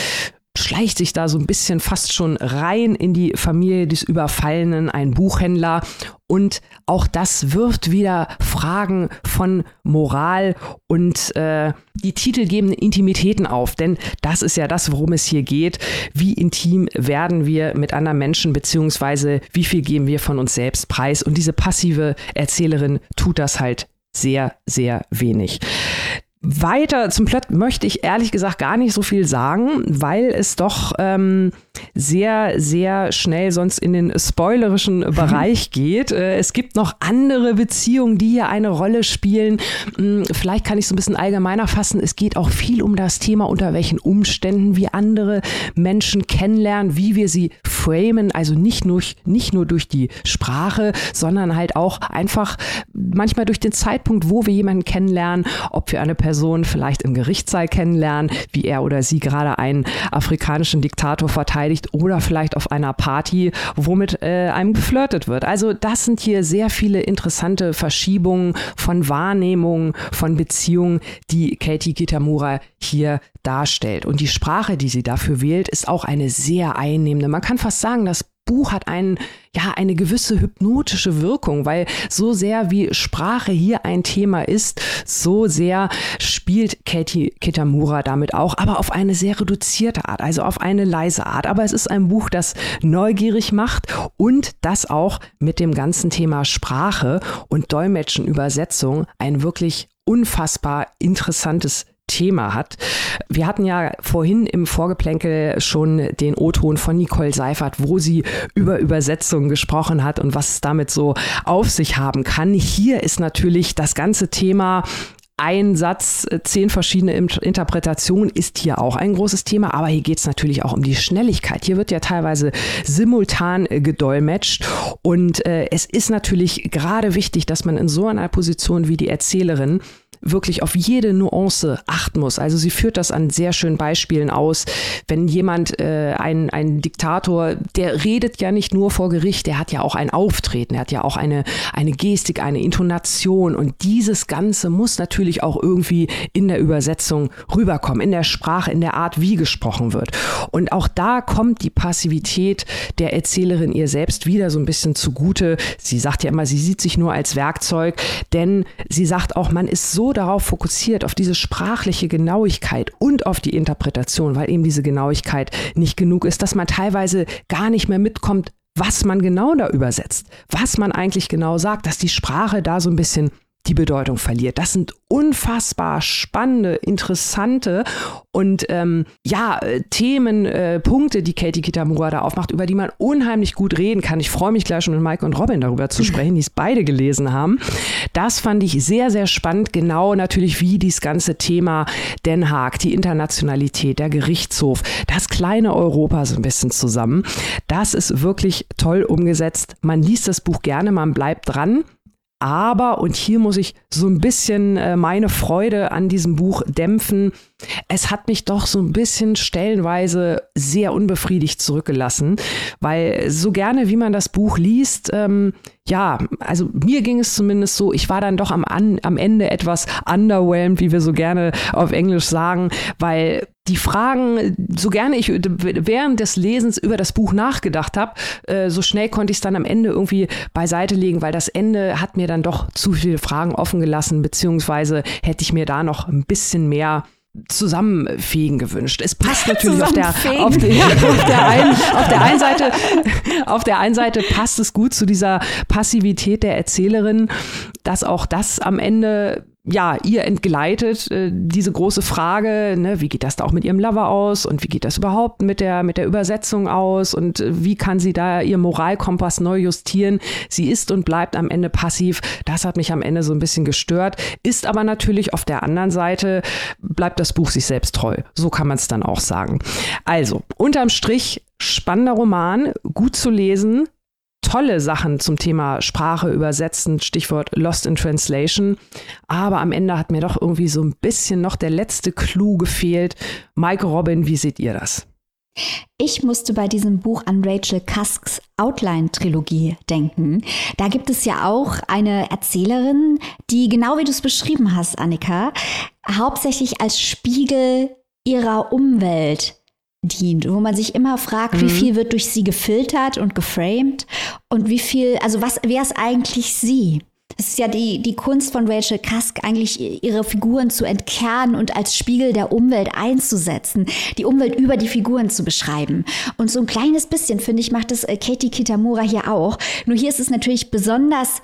schleicht sich da so ein bisschen fast schon rein in die Familie des Überfallenen, ein Buchhändler. Und auch das wirft wieder Fragen von Moral und äh, die titelgebenden Intimitäten auf. Denn das ist ja das, worum es hier geht. Wie intim werden wir mit anderen Menschen, beziehungsweise wie viel geben wir von uns selbst preis? Und diese passive Erzählerin tut das halt sehr, sehr wenig. Weiter zum Plot möchte ich ehrlich gesagt gar nicht so viel sagen, weil es doch ähm, sehr, sehr schnell sonst in den spoilerischen Bereich geht. Äh, es gibt noch andere Beziehungen, die hier eine Rolle spielen. Hm, vielleicht kann ich so ein bisschen allgemeiner fassen. Es geht auch viel um das Thema, unter welchen Umständen wir andere Menschen kennenlernen, wie wir sie framen, also nicht nur, nicht nur durch die Sprache, sondern halt auch einfach manchmal durch den Zeitpunkt, wo wir jemanden kennenlernen, ob wir eine Person Person vielleicht im Gerichtssaal kennenlernen, wie er oder sie gerade einen afrikanischen Diktator verteidigt oder vielleicht auf einer Party, womit äh, einem geflirtet wird. Also das sind hier sehr viele interessante Verschiebungen von Wahrnehmungen, von Beziehungen, die Katie Kitamura hier darstellt. Und die Sprache, die sie dafür wählt, ist auch eine sehr einnehmende. Man kann fast sagen, das Buch hat einen, ja, eine gewisse hypnotische Wirkung, weil so sehr wie Sprache hier ein Thema ist, so sehr spielt Katie Kitamura damit auch, aber auf eine sehr reduzierte Art, also auf eine leise Art. Aber es ist ein Buch, das neugierig macht und das auch mit dem ganzen Thema Sprache und Dolmetschen, Übersetzung ein wirklich unfassbar interessantes Thema hat. Wir hatten ja vorhin im Vorgeplänkel schon den O-Ton von Nicole Seifert, wo sie über Übersetzungen gesprochen hat und was es damit so auf sich haben kann. Hier ist natürlich das ganze Thema ein Satz, zehn verschiedene Interpretationen ist hier auch ein großes Thema, aber hier geht es natürlich auch um die Schnelligkeit. Hier wird ja teilweise simultan äh, gedolmetscht und äh, es ist natürlich gerade wichtig, dass man in so einer Position wie die Erzählerin wirklich auf jede Nuance achten muss. Also sie führt das an sehr schönen Beispielen aus. Wenn jemand, äh, ein, ein Diktator, der redet ja nicht nur vor Gericht, der hat ja auch ein Auftreten, er hat ja auch eine, eine Gestik, eine Intonation und dieses Ganze muss natürlich auch irgendwie in der Übersetzung rüberkommen, in der Sprache, in der Art, wie gesprochen wird. Und auch da kommt die Passivität der Erzählerin ihr selbst wieder so ein bisschen zugute. Sie sagt ja immer, sie sieht sich nur als Werkzeug, denn sie sagt auch, man ist so darauf fokussiert, auf diese sprachliche Genauigkeit und auf die Interpretation, weil eben diese Genauigkeit nicht genug ist, dass man teilweise gar nicht mehr mitkommt, was man genau da übersetzt, was man eigentlich genau sagt, dass die Sprache da so ein bisschen die Bedeutung verliert. Das sind unfassbar spannende, interessante und ähm, ja, Themen, äh, Punkte, die Katie Kitamura da aufmacht, über die man unheimlich gut reden kann. Ich freue mich gleich schon mit Mike und Robin darüber zu sprechen, die es beide gelesen haben. Das fand ich sehr, sehr spannend. Genau natürlich wie dieses ganze Thema Den Haag, die Internationalität, der Gerichtshof, das kleine Europa so ein bisschen zusammen. Das ist wirklich toll umgesetzt. Man liest das Buch gerne, man bleibt dran. Aber, und hier muss ich so ein bisschen äh, meine Freude an diesem Buch dämpfen, es hat mich doch so ein bisschen stellenweise sehr unbefriedigt zurückgelassen, weil so gerne, wie man das Buch liest, ähm, ja, also mir ging es zumindest so, ich war dann doch am, an, am Ende etwas underwhelmed, wie wir so gerne auf Englisch sagen, weil die Fragen, so gerne ich während des Lesens über das Buch nachgedacht habe, äh, so schnell konnte ich es dann am Ende irgendwie beiseite legen, weil das Ende hat mir dann doch zu viele Fragen offen gelassen, beziehungsweise hätte ich mir da noch ein bisschen mehr Zusammenfegen gewünscht. Es passt natürlich auf der, auf, die, auf, der einen, auf der einen Seite, auf der einen Seite passt es gut zu dieser Passivität der Erzählerin, dass auch das am Ende ja, ihr entgleitet äh, diese große Frage, ne, wie geht das da auch mit ihrem Lover aus und wie geht das überhaupt mit der, mit der Übersetzung aus und äh, wie kann sie da ihr Moralkompass neu justieren? Sie ist und bleibt am Ende passiv. Das hat mich am Ende so ein bisschen gestört, ist aber natürlich auf der anderen Seite bleibt das Buch sich selbst treu. So kann man es dann auch sagen. Also, unterm Strich spannender Roman, gut zu lesen, tolle Sachen zum Thema Sprache übersetzen, Stichwort Lost in Translation. Aber am Ende hat mir doch irgendwie so ein bisschen noch der letzte Clou gefehlt. Mike Robin, wie seht ihr das? Ich musste bei diesem Buch an Rachel Cusks Outline-Trilogie denken. Da gibt es ja auch eine Erzählerin, die genau wie du es beschrieben hast, Annika, hauptsächlich als Spiegel ihrer Umwelt dient, wo man sich immer fragt, mhm. wie viel wird durch sie gefiltert und geframed und wie viel, also was, wer ist eigentlich sie? Es ist ja die, die Kunst von Rachel Cusk, eigentlich ihre Figuren zu entkernen und als Spiegel der Umwelt einzusetzen, die Umwelt über die Figuren zu beschreiben. Und so ein kleines bisschen, finde ich, macht es äh, Katie Kitamura hier auch. Nur hier ist es natürlich besonders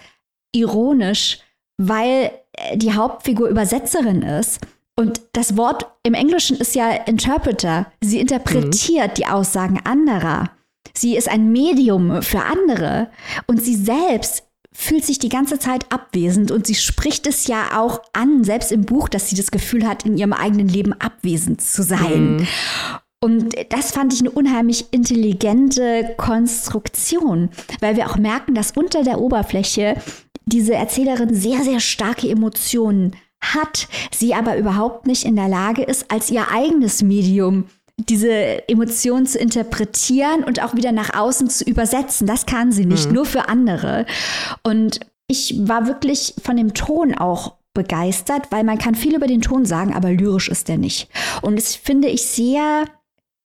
ironisch, weil äh, die Hauptfigur Übersetzerin ist und das Wort im Englischen ist ja Interpreter. Sie interpretiert mhm. die Aussagen anderer. Sie ist ein Medium für andere. Und sie selbst fühlt sich die ganze Zeit abwesend und sie spricht es ja auch an, selbst im Buch, dass sie das Gefühl hat, in ihrem eigenen Leben abwesend zu sein. Mhm. Und das fand ich eine unheimlich intelligente Konstruktion, weil wir auch merken, dass unter der Oberfläche diese Erzählerin sehr, sehr starke Emotionen hat, sie aber überhaupt nicht in der Lage ist, als ihr eigenes Medium diese Emotionen zu interpretieren und auch wieder nach außen zu übersetzen. Das kann sie nicht, mhm. nur für andere. Und ich war wirklich von dem Ton auch begeistert, weil man kann viel über den Ton sagen, aber lyrisch ist er nicht. Und das finde ich sehr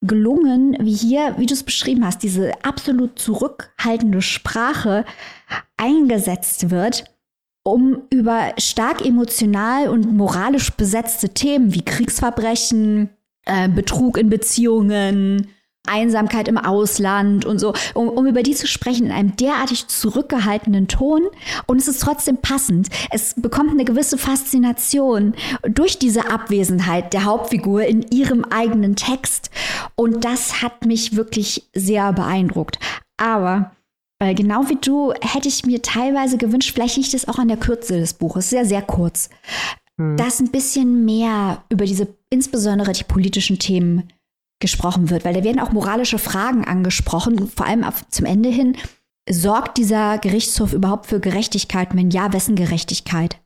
gelungen, wie hier, wie du es beschrieben hast, diese absolut zurückhaltende Sprache eingesetzt wird, um über stark emotional und moralisch besetzte Themen wie Kriegsverbrechen, äh, Betrug in Beziehungen, Einsamkeit im Ausland und so, um, um, über die zu sprechen in einem derartig zurückgehaltenen Ton. Und es ist trotzdem passend. Es bekommt eine gewisse Faszination durch diese Abwesenheit der Hauptfigur in ihrem eigenen Text. Und das hat mich wirklich sehr beeindruckt. Aber äh, genau wie du hätte ich mir teilweise gewünscht, vielleicht liegt es auch an der Kürze des Buches, sehr, sehr kurz, hm. dass ein bisschen mehr über diese, insbesondere die politischen Themen gesprochen wird, weil da werden auch moralische Fragen angesprochen, vor allem auf, zum Ende hin. Sorgt dieser Gerichtshof überhaupt für Gerechtigkeit? Wenn ja, wessen Gerechtigkeit?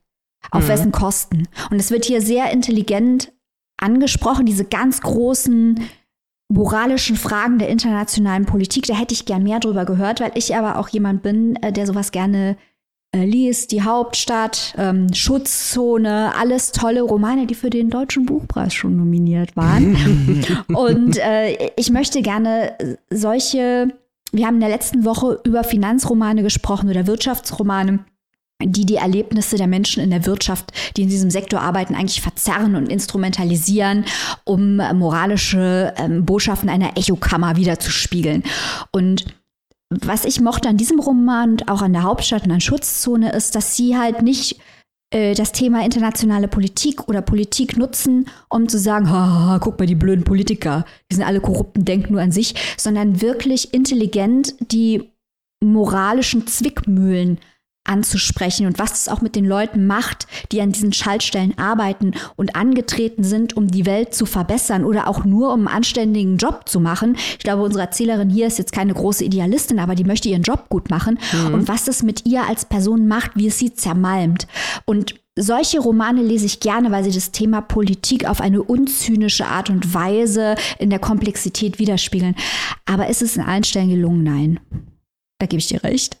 Auf mhm. wessen Kosten? Und es wird hier sehr intelligent angesprochen, diese ganz großen moralischen Fragen der internationalen Politik. Da hätte ich gern mehr drüber gehört, weil ich aber auch jemand bin, äh, der sowas gerne äh, liest, die Hauptstadt, ähm, Schutzzone, alles tolle Romane, die für den Deutschen Buchpreis schon nominiert waren. und äh, ich möchte gerne solche, wir haben in der letzten Woche über Finanzromane gesprochen oder Wirtschaftsromane die die Erlebnisse der Menschen in der Wirtschaft, die in diesem Sektor arbeiten, eigentlich verzerren und instrumentalisieren, um moralische ähm, Botschaften einer Echokammer wiederzuspiegeln. Und was ich mochte an diesem Roman und auch an der Hauptstadt und an Schutzzone ist, dass sie halt nicht äh, das Thema internationale Politik oder Politik nutzen, um zu sagen, ha, guck mal, die blöden Politiker, die sind alle korrupten, denken nur an sich, sondern wirklich intelligent die moralischen Zwickmühlen anzusprechen und was es auch mit den Leuten macht, die an diesen Schaltstellen arbeiten und angetreten sind, um die Welt zu verbessern oder auch nur um einen anständigen Job zu machen. Ich glaube, unsere Erzählerin hier ist jetzt keine große Idealistin, aber die möchte ihren Job gut machen mhm. und was es mit ihr als Person macht, wie es sie zermalmt. Und solche Romane lese ich gerne, weil sie das Thema Politik auf eine unzynische Art und Weise in der Komplexität widerspiegeln. Aber ist es in allen Stellen gelungen? Nein. Da gebe ich dir recht.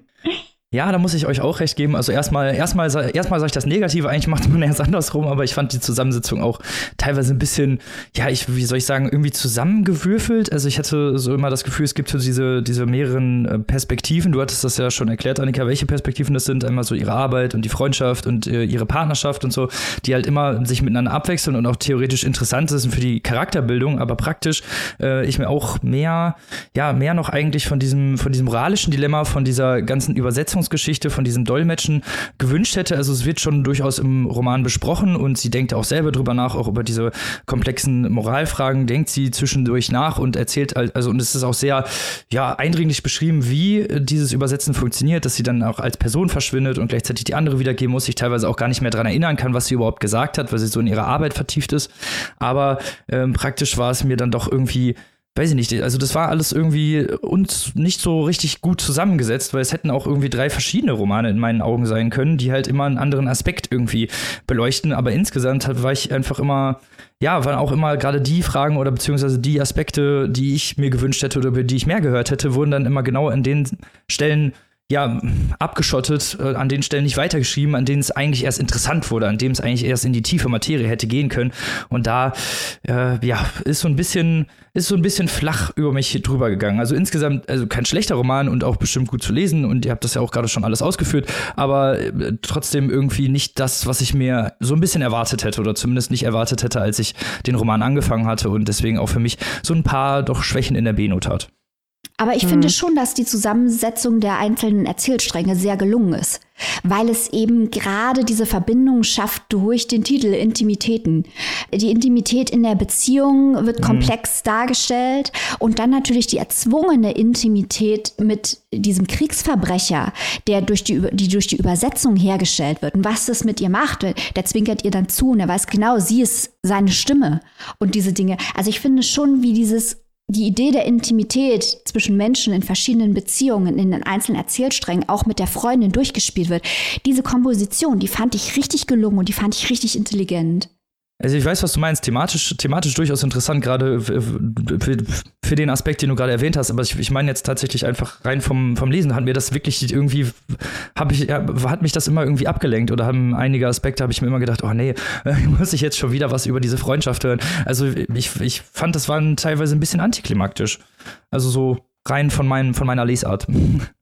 Ja, da muss ich euch auch recht geben. Also erstmal, erstmal, erstmal sage ich das Negative, eigentlich macht man erst andersrum, aber ich fand die Zusammensetzung auch teilweise ein bisschen, ja, ich, wie soll ich sagen, irgendwie zusammengewürfelt. Also ich hatte so immer das Gefühl, es gibt so diese, diese mehreren äh, Perspektiven. Du hattest das ja schon erklärt, Annika, welche Perspektiven das sind. Einmal so ihre Arbeit und die Freundschaft und äh, ihre Partnerschaft und so, die halt immer sich miteinander abwechseln und auch theoretisch interessant sind für die Charakterbildung, aber praktisch äh, ich mir auch mehr, ja, mehr noch eigentlich von diesem, von diesem moralischen Dilemma, von dieser ganzen Übersetzung Übersetzungsgeschichte von diesem Dolmetschen gewünscht hätte. Also es wird schon durchaus im Roman besprochen und sie denkt auch selber drüber nach, auch über diese komplexen Moralfragen, denkt sie zwischendurch nach und erzählt, also und es ist auch sehr, ja, eindringlich beschrieben, wie dieses Übersetzen funktioniert, dass sie dann auch als Person verschwindet und gleichzeitig die andere wiedergeben muss, sich teilweise auch gar nicht mehr daran erinnern kann, was sie überhaupt gesagt hat, weil sie so in ihrer Arbeit vertieft ist. Aber ähm, praktisch war es mir dann doch irgendwie weiß ich nicht, also das war alles irgendwie uns nicht so richtig gut zusammengesetzt, weil es hätten auch irgendwie drei verschiedene Romane in meinen Augen sein können, die halt immer einen anderen Aspekt irgendwie beleuchten, aber insgesamt war ich einfach immer, ja, waren auch immer gerade die Fragen oder beziehungsweise die Aspekte, die ich mir gewünscht hätte oder über die ich mehr gehört hätte, wurden dann immer genau an den Stellen ja, abgeschottet, äh, an den Stellen nicht weitergeschrieben, an denen es eigentlich erst interessant wurde, an dem es eigentlich erst in die tiefe Materie hätte gehen können. Und da, äh, ja, ist so ein bisschen, ist so ein bisschen flach über mich drüber gegangen. Also insgesamt, also kein schlechter Roman und auch bestimmt gut zu lesen und ihr habt das ja auch gerade schon alles ausgeführt, aber äh, trotzdem irgendwie nicht das, was ich mir so ein bisschen erwartet hätte oder zumindest nicht erwartet hätte, als ich den Roman angefangen hatte und deswegen auch für mich so ein paar doch Schwächen in der B-Note hat. Aber ich mhm. finde schon, dass die Zusammensetzung der einzelnen Erzählstränge sehr gelungen ist, weil es eben gerade diese Verbindung schafft durch den Titel Intimitäten. Die Intimität in der Beziehung wird mhm. komplex dargestellt und dann natürlich die erzwungene Intimität mit diesem Kriegsverbrecher, der durch die, die durch die Übersetzung hergestellt wird und was das mit ihr macht. Der zwinkert ihr dann zu und er weiß genau, sie ist seine Stimme und diese Dinge. Also ich finde schon, wie dieses die Idee der Intimität zwischen Menschen in verschiedenen Beziehungen, in den einzelnen Erzählsträngen, auch mit der Freundin durchgespielt wird, diese Komposition, die fand ich richtig gelungen und die fand ich richtig intelligent. Also ich weiß, was du meinst, thematisch, thematisch durchaus interessant, gerade für, den Aspekt, den du gerade erwähnt hast. Aber ich, ich meine jetzt tatsächlich einfach rein vom, vom Lesen, hat mir das wirklich irgendwie, hab ich, hat mich das immer irgendwie abgelenkt oder haben einige Aspekte, habe ich mir immer gedacht, oh nee, muss ich jetzt schon wieder was über diese Freundschaft hören. Also ich, ich fand, das war teilweise ein bisschen antiklimaktisch. Also so rein von, mein, von meiner Lesart.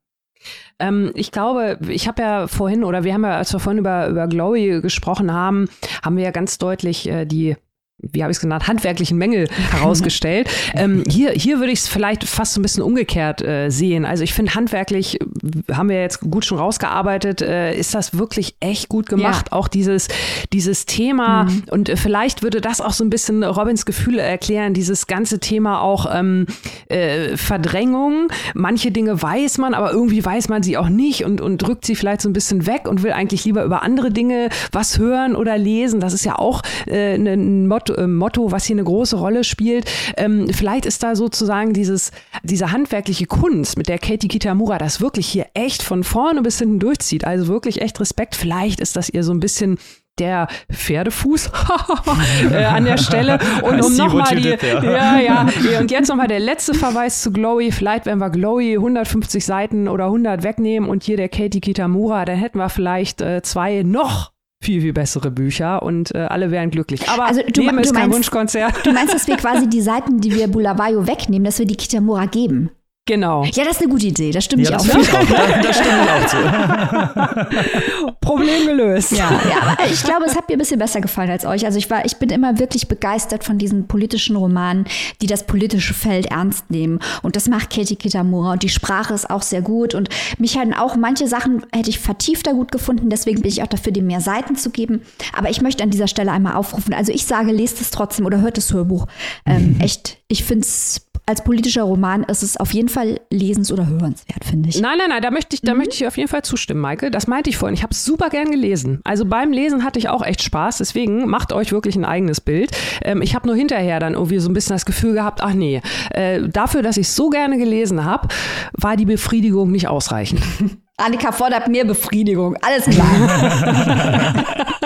Ähm, ich glaube, ich habe ja vorhin, oder wir haben ja, als wir vorhin über, über Glowy gesprochen haben, haben wir ja ganz deutlich äh, die wie habe ich es genannt, handwerklichen Mängel herausgestellt. ähm, hier, hier würde ich es vielleicht fast so ein bisschen umgekehrt äh, sehen. Also ich finde, handwerklich äh, haben wir jetzt gut schon rausgearbeitet, äh, ist das wirklich echt gut gemacht. Ja. Auch dieses, dieses Thema mhm. und äh, vielleicht würde das auch so ein bisschen Robins Gefühle erklären, dieses ganze Thema auch ähm, äh, Verdrängung. Manche Dinge weiß man, aber irgendwie weiß man sie auch nicht und, und drückt sie vielleicht so ein bisschen weg und will eigentlich lieber über andere Dinge was hören oder lesen. Das ist ja auch äh, ein Motto, Motto, äh, Motto, was hier eine große Rolle spielt. Ähm, vielleicht ist da sozusagen dieses, diese handwerkliche Kunst, mit der Katie Kitamura das wirklich hier echt von vorne bis hinten durchzieht. Also wirklich echt Respekt. Vielleicht ist das ihr so ein bisschen der Pferdefuß äh, an der Stelle. Und um nochmal die, did, ja. ja, ja, und jetzt nochmal der letzte Verweis zu Glowy. Vielleicht, wenn wir Glowy 150 Seiten oder 100 wegnehmen und hier der Katie Kitamura, dann hätten wir vielleicht äh, zwei noch viel, viel bessere Bücher und äh, alle wären glücklich. Aber also, du, Leben ist kein Wunschkonzert. Du meinst, dass wir quasi die Seiten, die wir Bulawayo wegnehmen, dass wir die Kitamura geben? Genau. Ja, das ist eine gute Idee. Das stimmt ja, ich auch. auch. Da, da stimme ich auch zu. Problem gelöst. Ja, ja, aber ich glaube, es hat mir ein bisschen besser gefallen als euch. Also ich war, ich bin immer wirklich begeistert von diesen politischen Romanen, die das politische Feld ernst nehmen. Und das macht Katie Kitamura. Und die Sprache ist auch sehr gut. Und mich hatten auch manche Sachen hätte ich vertiefter gut gefunden. Deswegen bin ich auch dafür, dem mehr Seiten zu geben. Aber ich möchte an dieser Stelle einmal aufrufen. Also ich sage, lest es trotzdem oder hört das Hörbuch. Ähm, echt, ich finde es als politischer Roman ist es auf jeden Fall lesens- oder hörenswert, finde ich. Nein, nein, nein, da möchte ich, da mhm. möchte ich auf jeden Fall zustimmen, Maike. Das meinte ich vorhin. Ich habe es super gern gelesen. Also beim Lesen hatte ich auch echt Spaß. Deswegen macht euch wirklich ein eigenes Bild. Ähm, ich habe nur hinterher dann irgendwie so ein bisschen das Gefühl gehabt, ach nee, äh, dafür, dass ich es so gerne gelesen habe, war die Befriedigung nicht ausreichend. Annika fordert mehr Befriedigung. Alles klar.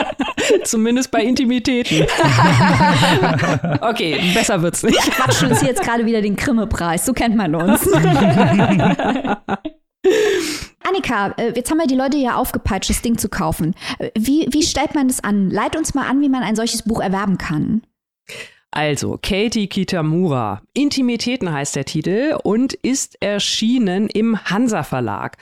Zumindest bei Intimitäten. okay, besser wird's nicht. Quatschen uns jetzt gerade wieder den Grimme-Preis. So kennt man uns. Annika, äh, jetzt haben wir die Leute ja aufgepeitscht, das Ding zu kaufen. Äh, wie, wie stellt man das an? Leit uns mal an, wie man ein solches Buch erwerben kann. Also, Katie Kitamura. Intimitäten heißt der Titel und ist erschienen im Hansa Verlag.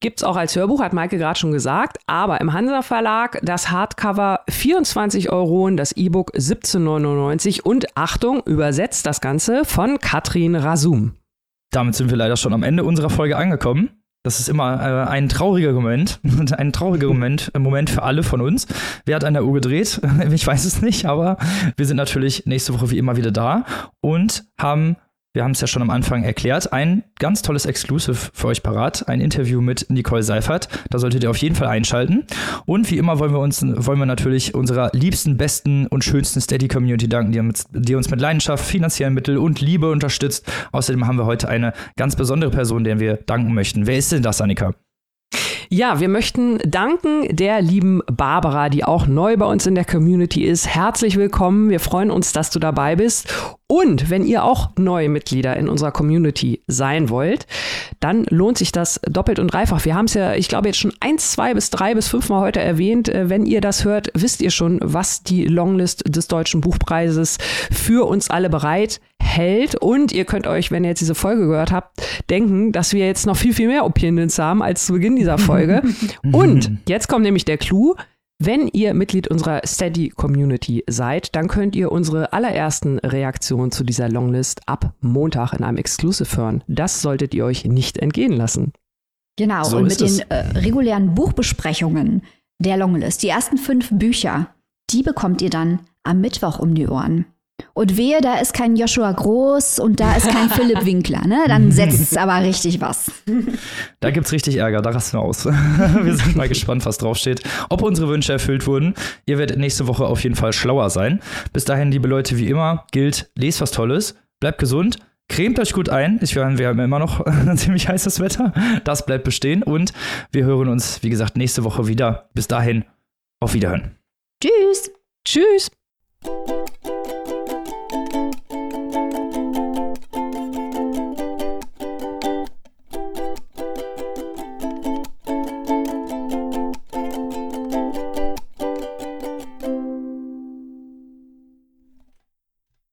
Gibt's auch als Hörbuch, hat Maike gerade schon gesagt, aber im Hansa Verlag das Hardcover 24 Euro, das E-Book 17,99 und Achtung, übersetzt das Ganze von Katrin Rasum. Damit sind wir leider schon am Ende unserer Folge angekommen. Das ist immer äh, ein trauriger Moment, ein trauriger Moment, äh, Moment für alle von uns. Wer hat an der Uhr gedreht? Ich weiß es nicht, aber wir sind natürlich nächste Woche wie immer wieder da und haben wir haben es ja schon am Anfang erklärt, ein ganz tolles Exclusive für euch parat, ein Interview mit Nicole Seifert. Da solltet ihr auf jeden Fall einschalten. Und wie immer wollen wir uns, wollen wir natürlich unserer liebsten, besten und schönsten Steady-Community danken, die, mit, die uns mit Leidenschaft, finanziellen Mitteln und Liebe unterstützt. Außerdem haben wir heute eine ganz besondere Person, der wir danken möchten. Wer ist denn das, Annika? Ja, wir möchten danken der lieben Barbara, die auch neu bei uns in der Community ist. Herzlich willkommen. Wir freuen uns, dass du dabei bist. Und wenn ihr auch neue Mitglieder in unserer Community sein wollt, dann lohnt sich das doppelt und dreifach. Wir haben es ja, ich glaube, jetzt schon eins, zwei bis drei bis fünfmal heute erwähnt. Äh, wenn ihr das hört, wisst ihr schon, was die Longlist des Deutschen Buchpreises für uns alle bereit hält. Und ihr könnt euch, wenn ihr jetzt diese Folge gehört habt, denken, dass wir jetzt noch viel, viel mehr Opinions haben als zu Beginn dieser Folge. und jetzt kommt nämlich der Clou. Wenn ihr Mitglied unserer Steady Community seid, dann könnt ihr unsere allerersten Reaktionen zu dieser Longlist ab Montag in einem Exclusive hören. Das solltet ihr euch nicht entgehen lassen. Genau, so und mit den äh, regulären Buchbesprechungen der Longlist, die ersten fünf Bücher, die bekommt ihr dann am Mittwoch um die Ohren. Und wehe, da ist kein Joshua Groß und da ist kein Philipp Winkler, ne? Dann setzt es aber richtig was. Da gibt's richtig Ärger, da rasten wir aus. wir sind mal gespannt, was draufsteht, ob unsere Wünsche erfüllt wurden. Ihr werdet nächste Woche auf jeden Fall schlauer sein. Bis dahin, liebe Leute, wie immer, gilt, lest was Tolles, bleibt gesund. Cremt euch gut ein. Ich meine, wir haben immer noch ziemlich heißes Wetter. Das bleibt bestehen. Und wir hören uns, wie gesagt, nächste Woche wieder. Bis dahin, auf Wiederhören. Tschüss. Tschüss.